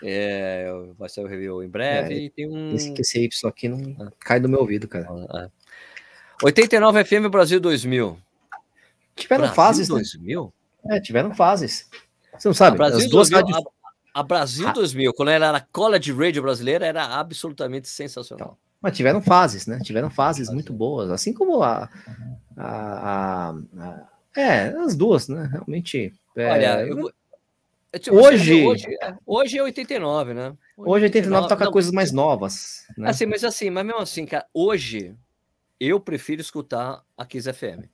É, vai ser o review em breve. É, e tem um... Esse QCY aqui não ah. cai do meu ouvido, cara. Ah, 89 FM Brasil 2000. Tiveram Brasil fases. 2000? Né? É, tiveram fases. Você não sabe? Brasil as duas 2000, rádios... a, a, Brasil 2000, quando ela era College Radio brasileira, era absolutamente sensacional. Então, mas tiveram fases, né? Tiveram fases muito boas, assim como a, a, a, a é, as duas, né? Realmente. É, Olha, eu hoje, hoje, é, hoje é 89, né? Hoje, hoje 89 toca não, coisas mais novas. Né? Assim, mas assim, mas mesmo assim, cara, hoje eu prefiro escutar a Kiss FM.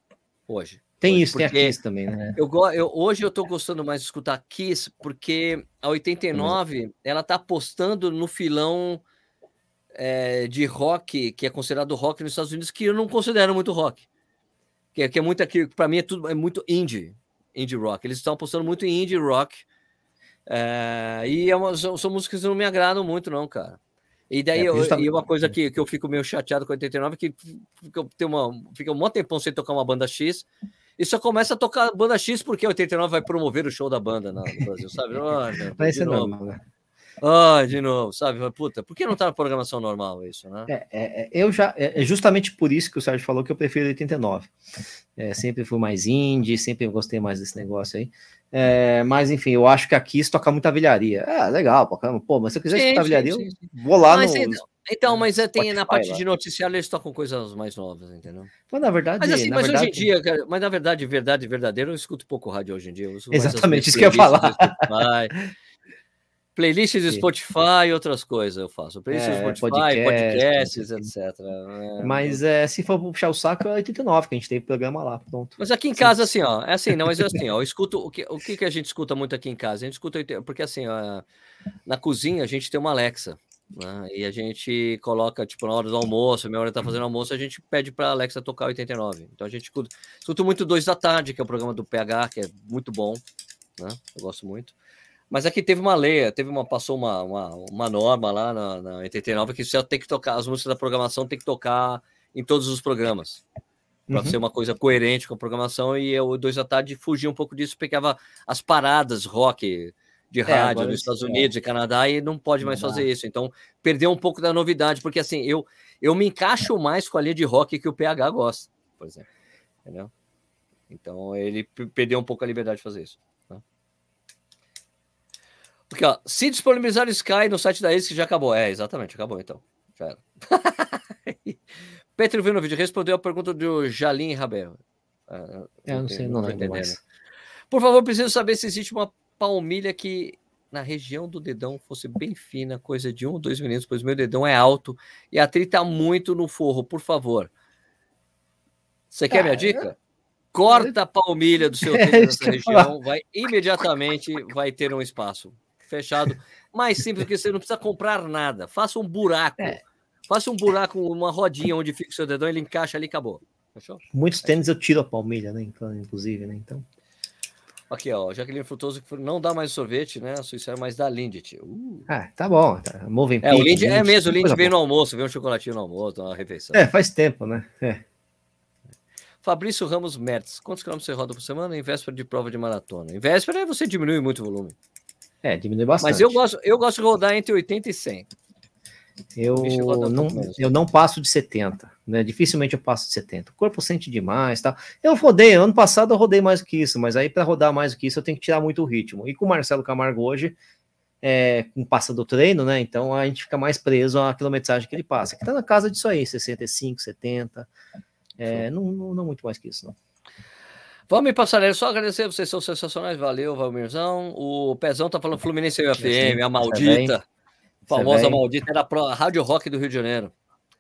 Hoje. Tem hoje, isso, tem a Kiss também, né? Eu, eu, hoje eu tô gostando mais de escutar a Kiss, porque a 89 ela tá apostando no filão é, de rock, que é considerado rock nos Estados Unidos, que eu não considero muito rock. Que, é, que é muito aqui, para mim é tudo é muito indie, indie rock. Eles estão apostando muito em indie rock é, e é uma, são, são, músicas que não me agradam muito, não, cara. E daí é, eu, e uma coisa que, que eu fico meio chateado com 89 que, que eu tenho uma, fica um monte de tempão sem tocar uma banda X e só começa a tocar banda X porque 89 vai promover o show da banda no Brasil, sabe? Oh, Vai ser normal, né? Ah, de novo, sabe? Puta, por que não tá na programação normal isso, né? É, é, é eu já. É, é justamente por isso que o Sérgio falou que eu prefiro 89. É, sempre fui mais indie, sempre gostei mais desse negócio aí. É, mas enfim, eu acho que aqui isso toca muita vilharia. É, legal, pô, mas se eu quiser sim, escutar vilharia, sim, eu vou lá mas, no. Então, então mas é, tem na parte lá. de noticiário eles tocam coisas mais novas, entendeu? Mas na verdade. Mas, assim, mas verdade... hoje em dia, cara, mas na verdade, verdade verdadeira, eu escuto pouco rádio hoje em dia. Exatamente, isso que eu ia falar. Playlist de Spotify e outras coisas eu faço. Playlist é, Spotify, podcast, podcasts, etc. É, mas é, se for puxar o saco, é 89, que a gente teve programa lá, pronto. Mas aqui em casa, assim, ó, é assim, não, mas é assim, ó, eu escuto, o que, o que, a gente escuta muito aqui em casa? A gente escuta, porque assim, ó, na cozinha a gente tem uma Alexa, né, e a gente coloca, tipo, na hora do almoço, minha hora tá fazendo almoço, a gente pede pra Alexa tocar 89. Então a gente escuta, escuta muito Dois da Tarde, que é o programa do PH, que é muito bom, né, eu gosto muito. Mas aqui teve uma lei, teve uma, passou uma, uma, uma norma lá na, na 89 que você tem que tocar, as músicas da programação tem que tocar em todos os programas. Para uhum. ser uma coisa coerente com a programação, e o Dois da Tarde fugia um pouco disso, pegava as paradas rock de é, rádio é, dos Estados é. Unidos e Canadá e não pode mais fazer isso. Então, perdeu um pouco da novidade, porque assim, eu, eu me encaixo mais com a linha de rock que o PH gosta, por exemplo. Entendeu? Então, ele perdeu um pouco a liberdade de fazer isso. Porque, ó, se disponibilizar o Sky no site da que já acabou. É, exatamente, acabou então. Já era. Petro vídeo respondeu a pergunta do Jalim Rabel. Uh, eu não sei, não, não lembro mais. Por favor, preciso saber se existe uma palmilha que na região do dedão fosse bem fina, coisa de um ou dois minutos, pois meu dedão é alto e atrita muito no forro, por favor. Você quer ah, minha dica? Corta a palmilha do seu dedo nessa região, vai imediatamente vai ter um espaço fechado. Mais simples que você não precisa comprar nada. Faça um buraco. É. Faça um buraco, uma rodinha onde fica o seu dedão, ele encaixa ali e acabou. Fechou? Muitos tênis eu tiro a palmilha, né? Então, inclusive, né? Então. Aqui, ó, Jaqueline Frutoso não dá mais sorvete, né? A Suíça é mais da Lindt. Uh. Ah, tá bom. Tá. Moving é, o Lindt, é mesmo, o Lindt veio no almoço, veio um chocolatinho no almoço, uma refeição. É, faz tempo, né? É. Fabrício Ramos Mertz, quantos quilômetros você roda por semana em véspera de prova de maratona? Em véspera você diminui muito o volume. É, diminui bastante. Mas eu gosto, eu gosto de rodar entre 80 e 100. Eu não, eu não passo de 70, né? Dificilmente eu passo de 70. O corpo sente demais, tá? Eu rodei, ano passado eu rodei mais do que isso, mas aí para rodar mais do que isso eu tenho que tirar muito o ritmo. E com o Marcelo Camargo hoje, é, com passa do treino, né? Então a gente fica mais preso à quilometragem que ele passa, que tá na casa disso aí, 65, 70. É, não, não, não muito mais que isso, não. Vamos Passarelli, só agradecer, vocês são sensacionais, valeu, Valmirzão. O Pezão tá falando Fluminense e UFM, a maldita, famosa maldita, era a Rádio Rock do Rio de Janeiro.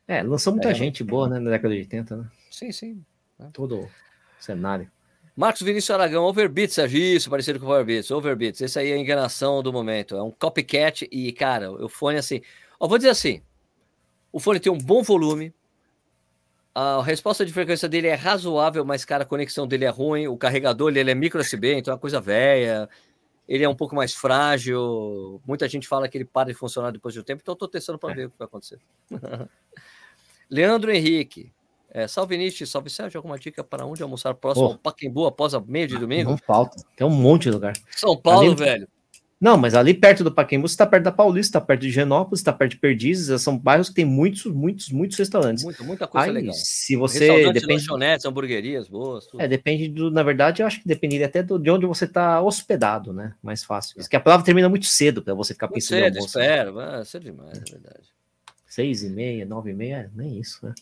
É, lançou muita é. gente boa, né, na década de 80, né? Sim, sim. É. Todo o cenário. Marcos Vinícius Aragão, Overbeats, é isso, parecido com Overbeats, Overbeats, esse aí é a enganação do momento, é um copycat e, cara, o fone assim, ó, vou dizer assim, o fone tem um bom volume, a resposta de frequência dele é razoável, mas, cara, a conexão dele é ruim. O carregador ele é micro USB, então é uma coisa velha. Ele é um pouco mais frágil. Muita gente fala que ele para de funcionar depois de um tempo, então eu estou testando para é. ver o que vai acontecer. Leandro Henrique. É, salve Nietzsche, salve Sérgio. Alguma dica para onde almoçar próximo oh. ao Paquembu após a meio de domingo? Não falta, tem um monte de lugar. São Paulo, Além... velho. Não, mas ali perto do Pacaembu, você está perto da Paulista, está perto de Genópolis, está perto de Perdizes, são bairros que tem muitos, muitos, muitos restaurantes. Muita, muita coisa Aí, legal. Se você depende lanchonetes, hamburguerias boas. Tudo. É, depende do, na verdade, eu acho que dependeria até do, de onde você está hospedado, né? Mais fácil. Porque a prova termina muito cedo para você ficar pensando cedo, almoço. Espero, é cedo demais, é verdade. Seis e meia, nove e meia, nem isso, né?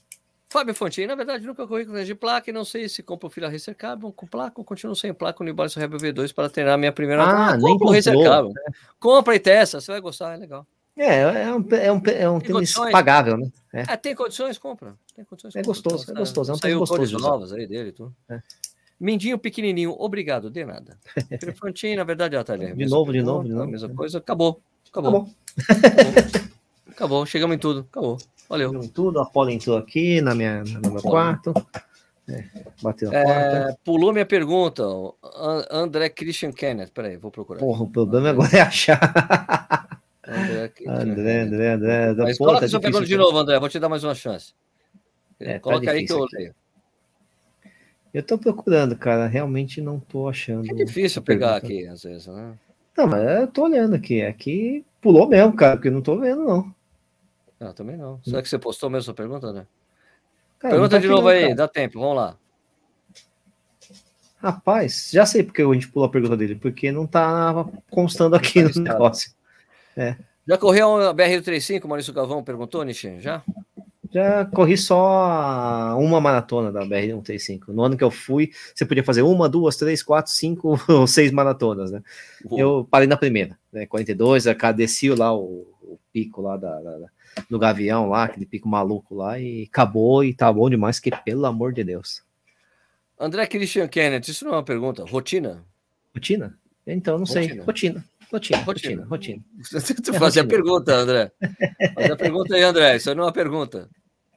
Fábio Fontinho, na verdade, nunca corri com de placa e não sei se compro o fila Racer Carbon com placa ou continuo sem placa no Iboris Rebel V2 para treinar minha primeira. Ah, ah nem compra o Racer Carbon. Né? Compra e testa, você vai gostar, é legal. É, é um, é um, é um tênis pagável, né? É. é. tem condições, compra. Tem condições, é gostoso, é gostoso. É um tênis gostoso. novas aí dele, tudo. É. Mindinho pequenininho, obrigado, de nada. Fontinho, na verdade, ela tá ali. De novo, de novo, de novo. Mesma coisa, acabou. Acabou. Acabou. acabou, chegamos em tudo, acabou. Valeu. Tudo, a Paula entrou aqui na minha, no meu quarto. É, bateu na é, porta. Pulou minha pergunta. André Christian Kenneth. Peraí, vou procurar. Porra, o problema André. agora é achar. André, André, André, André. Mas coloca tá sua pergunta de novo, André. Vou te dar mais uma chance. É, tá Coloca tá aí que eu leio. Eu tô procurando, cara. Realmente não tô achando. É difícil pegar pergunta. aqui, às vezes, né? Não, mas eu tô olhando aqui. Aqui pulou mesmo, cara, porque não tô vendo, não. Não, também não. Será que você postou mesmo a pergunta, né? Cara, pergunta tá de novo não, aí, cara. dá tempo, vamos lá. Rapaz, já sei porque a gente pulou a pergunta dele, porque não tá constando aqui no negócio. É. Já correu a BR-35, Maurício Galvão perguntou, Nishi? Já? Já corri só uma maratona da BR-135. No ano que eu fui, você podia fazer uma, duas, três, quatro, cinco ou seis maratonas, né? Uhum. Eu parei na primeira, né? 42, a desci lá o, o pico lá da, da, do Gavião lá, aquele pico maluco lá, e acabou e tá bom demais, que pelo amor de Deus. André Christian Kennedy, isso não é uma pergunta. Rotina? Rotina? Então, não rotina. sei. Rotina. Rotina, rotina, rotina. Você é fazia a pergunta, André. Faz a pergunta aí, André. Isso não é uma pergunta.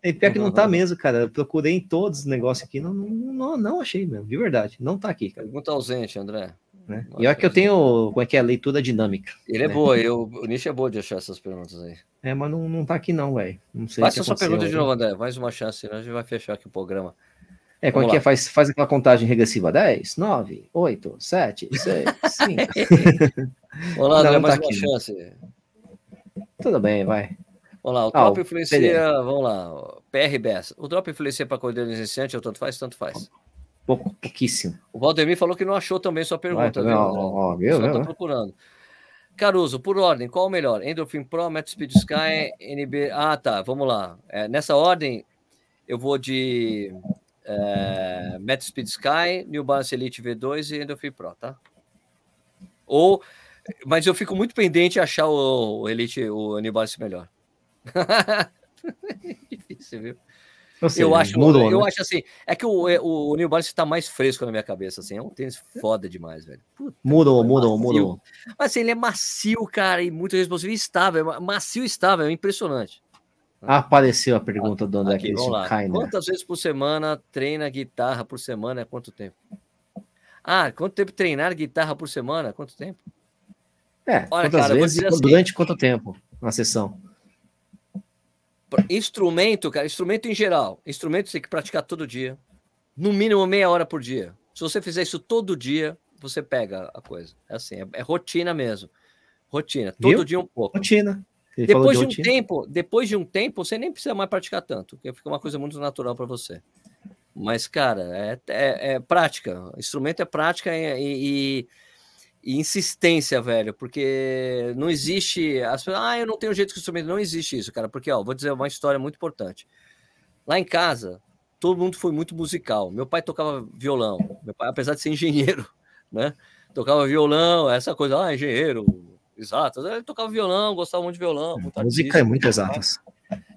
E pior que não tá mesmo, cara. Eu procurei em todos os negócios aqui, não, não, não achei mesmo, de verdade. Não tá aqui, cara. Pergunta ausente, André. Né? E olha que eu tenho, como é que é, leitura dinâmica. Ele é né? boa, eu, o Nish é boa de achar essas perguntas aí. É, mas não, não tá aqui não, velho. Faça a sua pergunta de novo, André. Mais uma chance, senão a gente vai fechar aqui o programa. É, como é que é? Faz, faz aquela contagem regressiva: 10, 9, 8, 7, 6, 5. Olá, André, mais tá uma aqui. chance. Tudo bem, vai. Vamos lá, o drop ah, influencia, beleza. vamos lá, PRBS. O drop influencia para corredor iniciante ou tanto faz? Tanto faz. Pouco, pouquíssimo. O Valdemir falou que não achou também sua pergunta. Vai, viu, ó, ó, viu, Só tá procurando. Caruso, por ordem, qual o melhor? Endorphin Pro, Met Speed Sky, NB. Ah, tá, vamos lá. É, nessa ordem, eu vou de é, Met Speed Sky, New Balance Elite V2 e Endorphin Pro, tá? Ou, mas eu fico muito pendente de achar o, o Elite, o New Balance melhor. Difícil, viu? Eu acho, mudou, eu né? acho assim, é que o, é, o, o New Balance está mais fresco na minha cabeça, assim, é um tênis foda demais, velho. Puta, mudou, é mudou, macio. mudou. Mas assim, ele é macio, cara, e muito responsivo e estável, é macio e estável, é impressionante. Apareceu a pergunta do André Aqui, Quantas vezes por semana treina guitarra por semana? É quanto tempo? Ah, quanto tempo treinar guitarra por semana? Quanto tempo? É, Olha, quantas cara, vezes assim, durante quanto tempo na sessão? Instrumento, cara, instrumento em geral. Instrumento você tem que praticar todo dia. No mínimo meia hora por dia. Se você fizer isso todo dia, você pega a coisa. É assim, é, é rotina mesmo. Rotina. Todo Viu? dia um pouco. Rotina. Ele depois de, de um tempo, depois de um tempo, você nem precisa mais praticar tanto, porque fica uma coisa muito natural para você. Mas, cara, é, é, é, prática. Instrumento é prática e, e e insistência, velho, porque não existe. As pessoas, ah, eu não tenho jeito com instrumento. Não existe isso, cara, porque, ó, vou dizer uma história muito importante. Lá em casa, todo mundo foi muito musical. Meu pai tocava violão, meu pai, apesar de ser engenheiro, né? Tocava violão, essa coisa, ah, engenheiro, exato. Ele tocava violão, gostava muito de violão. Música é muito exatas.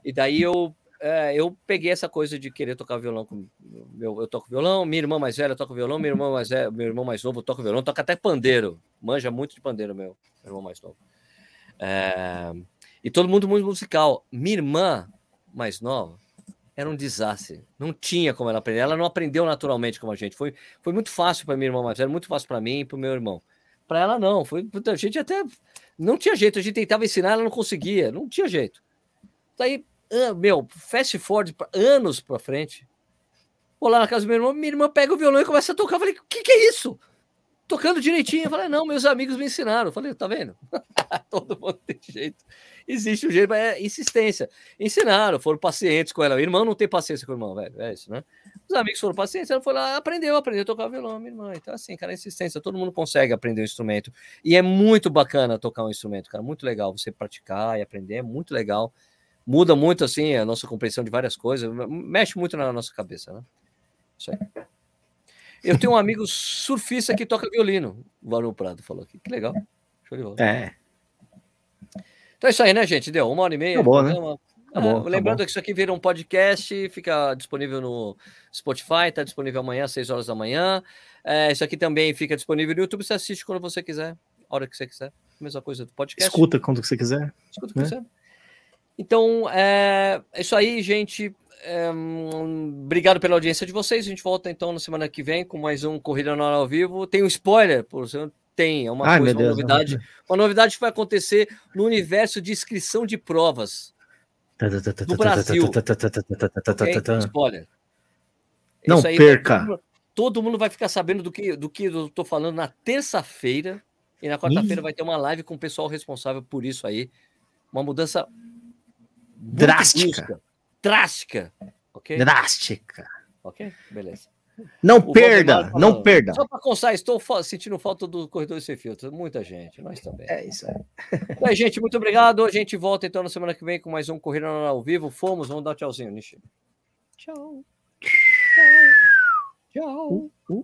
E daí eu é, eu peguei essa coisa de querer tocar violão com meu, eu toco violão, minha irmã mais velha toca violão, meu irmão mais velho, meu irmão mais novo toca violão, toca até pandeiro, manja muito de pandeiro meu, meu irmão mais novo. É, e todo mundo muito musical. Minha irmã mais nova era um desastre, não tinha como ela aprender, ela não aprendeu naturalmente como a gente. Foi, foi muito fácil para minha irmã mais velha, muito fácil para mim e para o meu irmão. Para ela não, foi a gente até não tinha jeito, a gente tentava ensinar, ela não conseguia, não tinha jeito. Daí meu, fast forward anos para frente. Vou lá na casa do meu irmão, minha irmã pega o violão e começa a tocar. Eu falei, o que, que é isso? Tocando direitinho. Eu falei, não, meus amigos me ensinaram. Eu falei, tá vendo? Todo mundo tem jeito. Existe um jeito, mas é insistência. Ensinaram, foram pacientes com ela. O irmão não tem paciência com o irmão, velho. É isso, né? Os amigos foram pacientes, ela foi lá, aprendeu, aprendeu a tocar violão, minha irmã. Então, assim, cara, insistência, todo mundo consegue aprender um instrumento. E é muito bacana tocar um instrumento, cara. Muito legal você praticar e aprender, é muito legal muda muito assim a nossa compreensão de várias coisas, mexe muito na nossa cabeça, né? Isso aí. Eu tenho um amigo surfista que toca violino, o Varão Prado falou aqui. Que legal. Show de bola. É. Então é isso aí, né, gente? Deu uma hora e meia. Tá bom, né? Tá bom, tá lembrando que isso aqui vira um podcast, fica disponível no Spotify, tá disponível amanhã às 6 horas da manhã. É, isso aqui também fica disponível no YouTube, você assiste quando você quiser, a hora que você quiser. Mesma coisa do podcast. Escuta quando você quiser. Escuta quando né? quiser. Então, é, é isso aí, gente. É, um, obrigado pela audiência de vocês. A gente volta então na semana que vem com mais um Corrida no ao vivo. Tem um spoiler, por tem, é uma Ai, coisa, uma Deus, novidade. Não. Uma novidade que vai acontecer no universo de inscrição de provas no Brasil. okay? Spoiler. Não aí, perca. Todo, todo mundo vai ficar sabendo do que, do que eu estou falando na terça-feira. E na quarta-feira vai ter uma live com o pessoal responsável por isso aí. Uma mudança drástica. Drástica. Ok? Drástica. Ok? Beleza. Não o perda, não perda. Só para constar, estou sentindo falta do corredor sem filtro. Muita gente, nós também. É isso aí. É, gente, muito obrigado. A gente volta então na semana que vem com mais um Corrida ao Vivo. Fomos, vamos dar tchauzinho, Nishi. Tchau. Tchau. Uh, uh.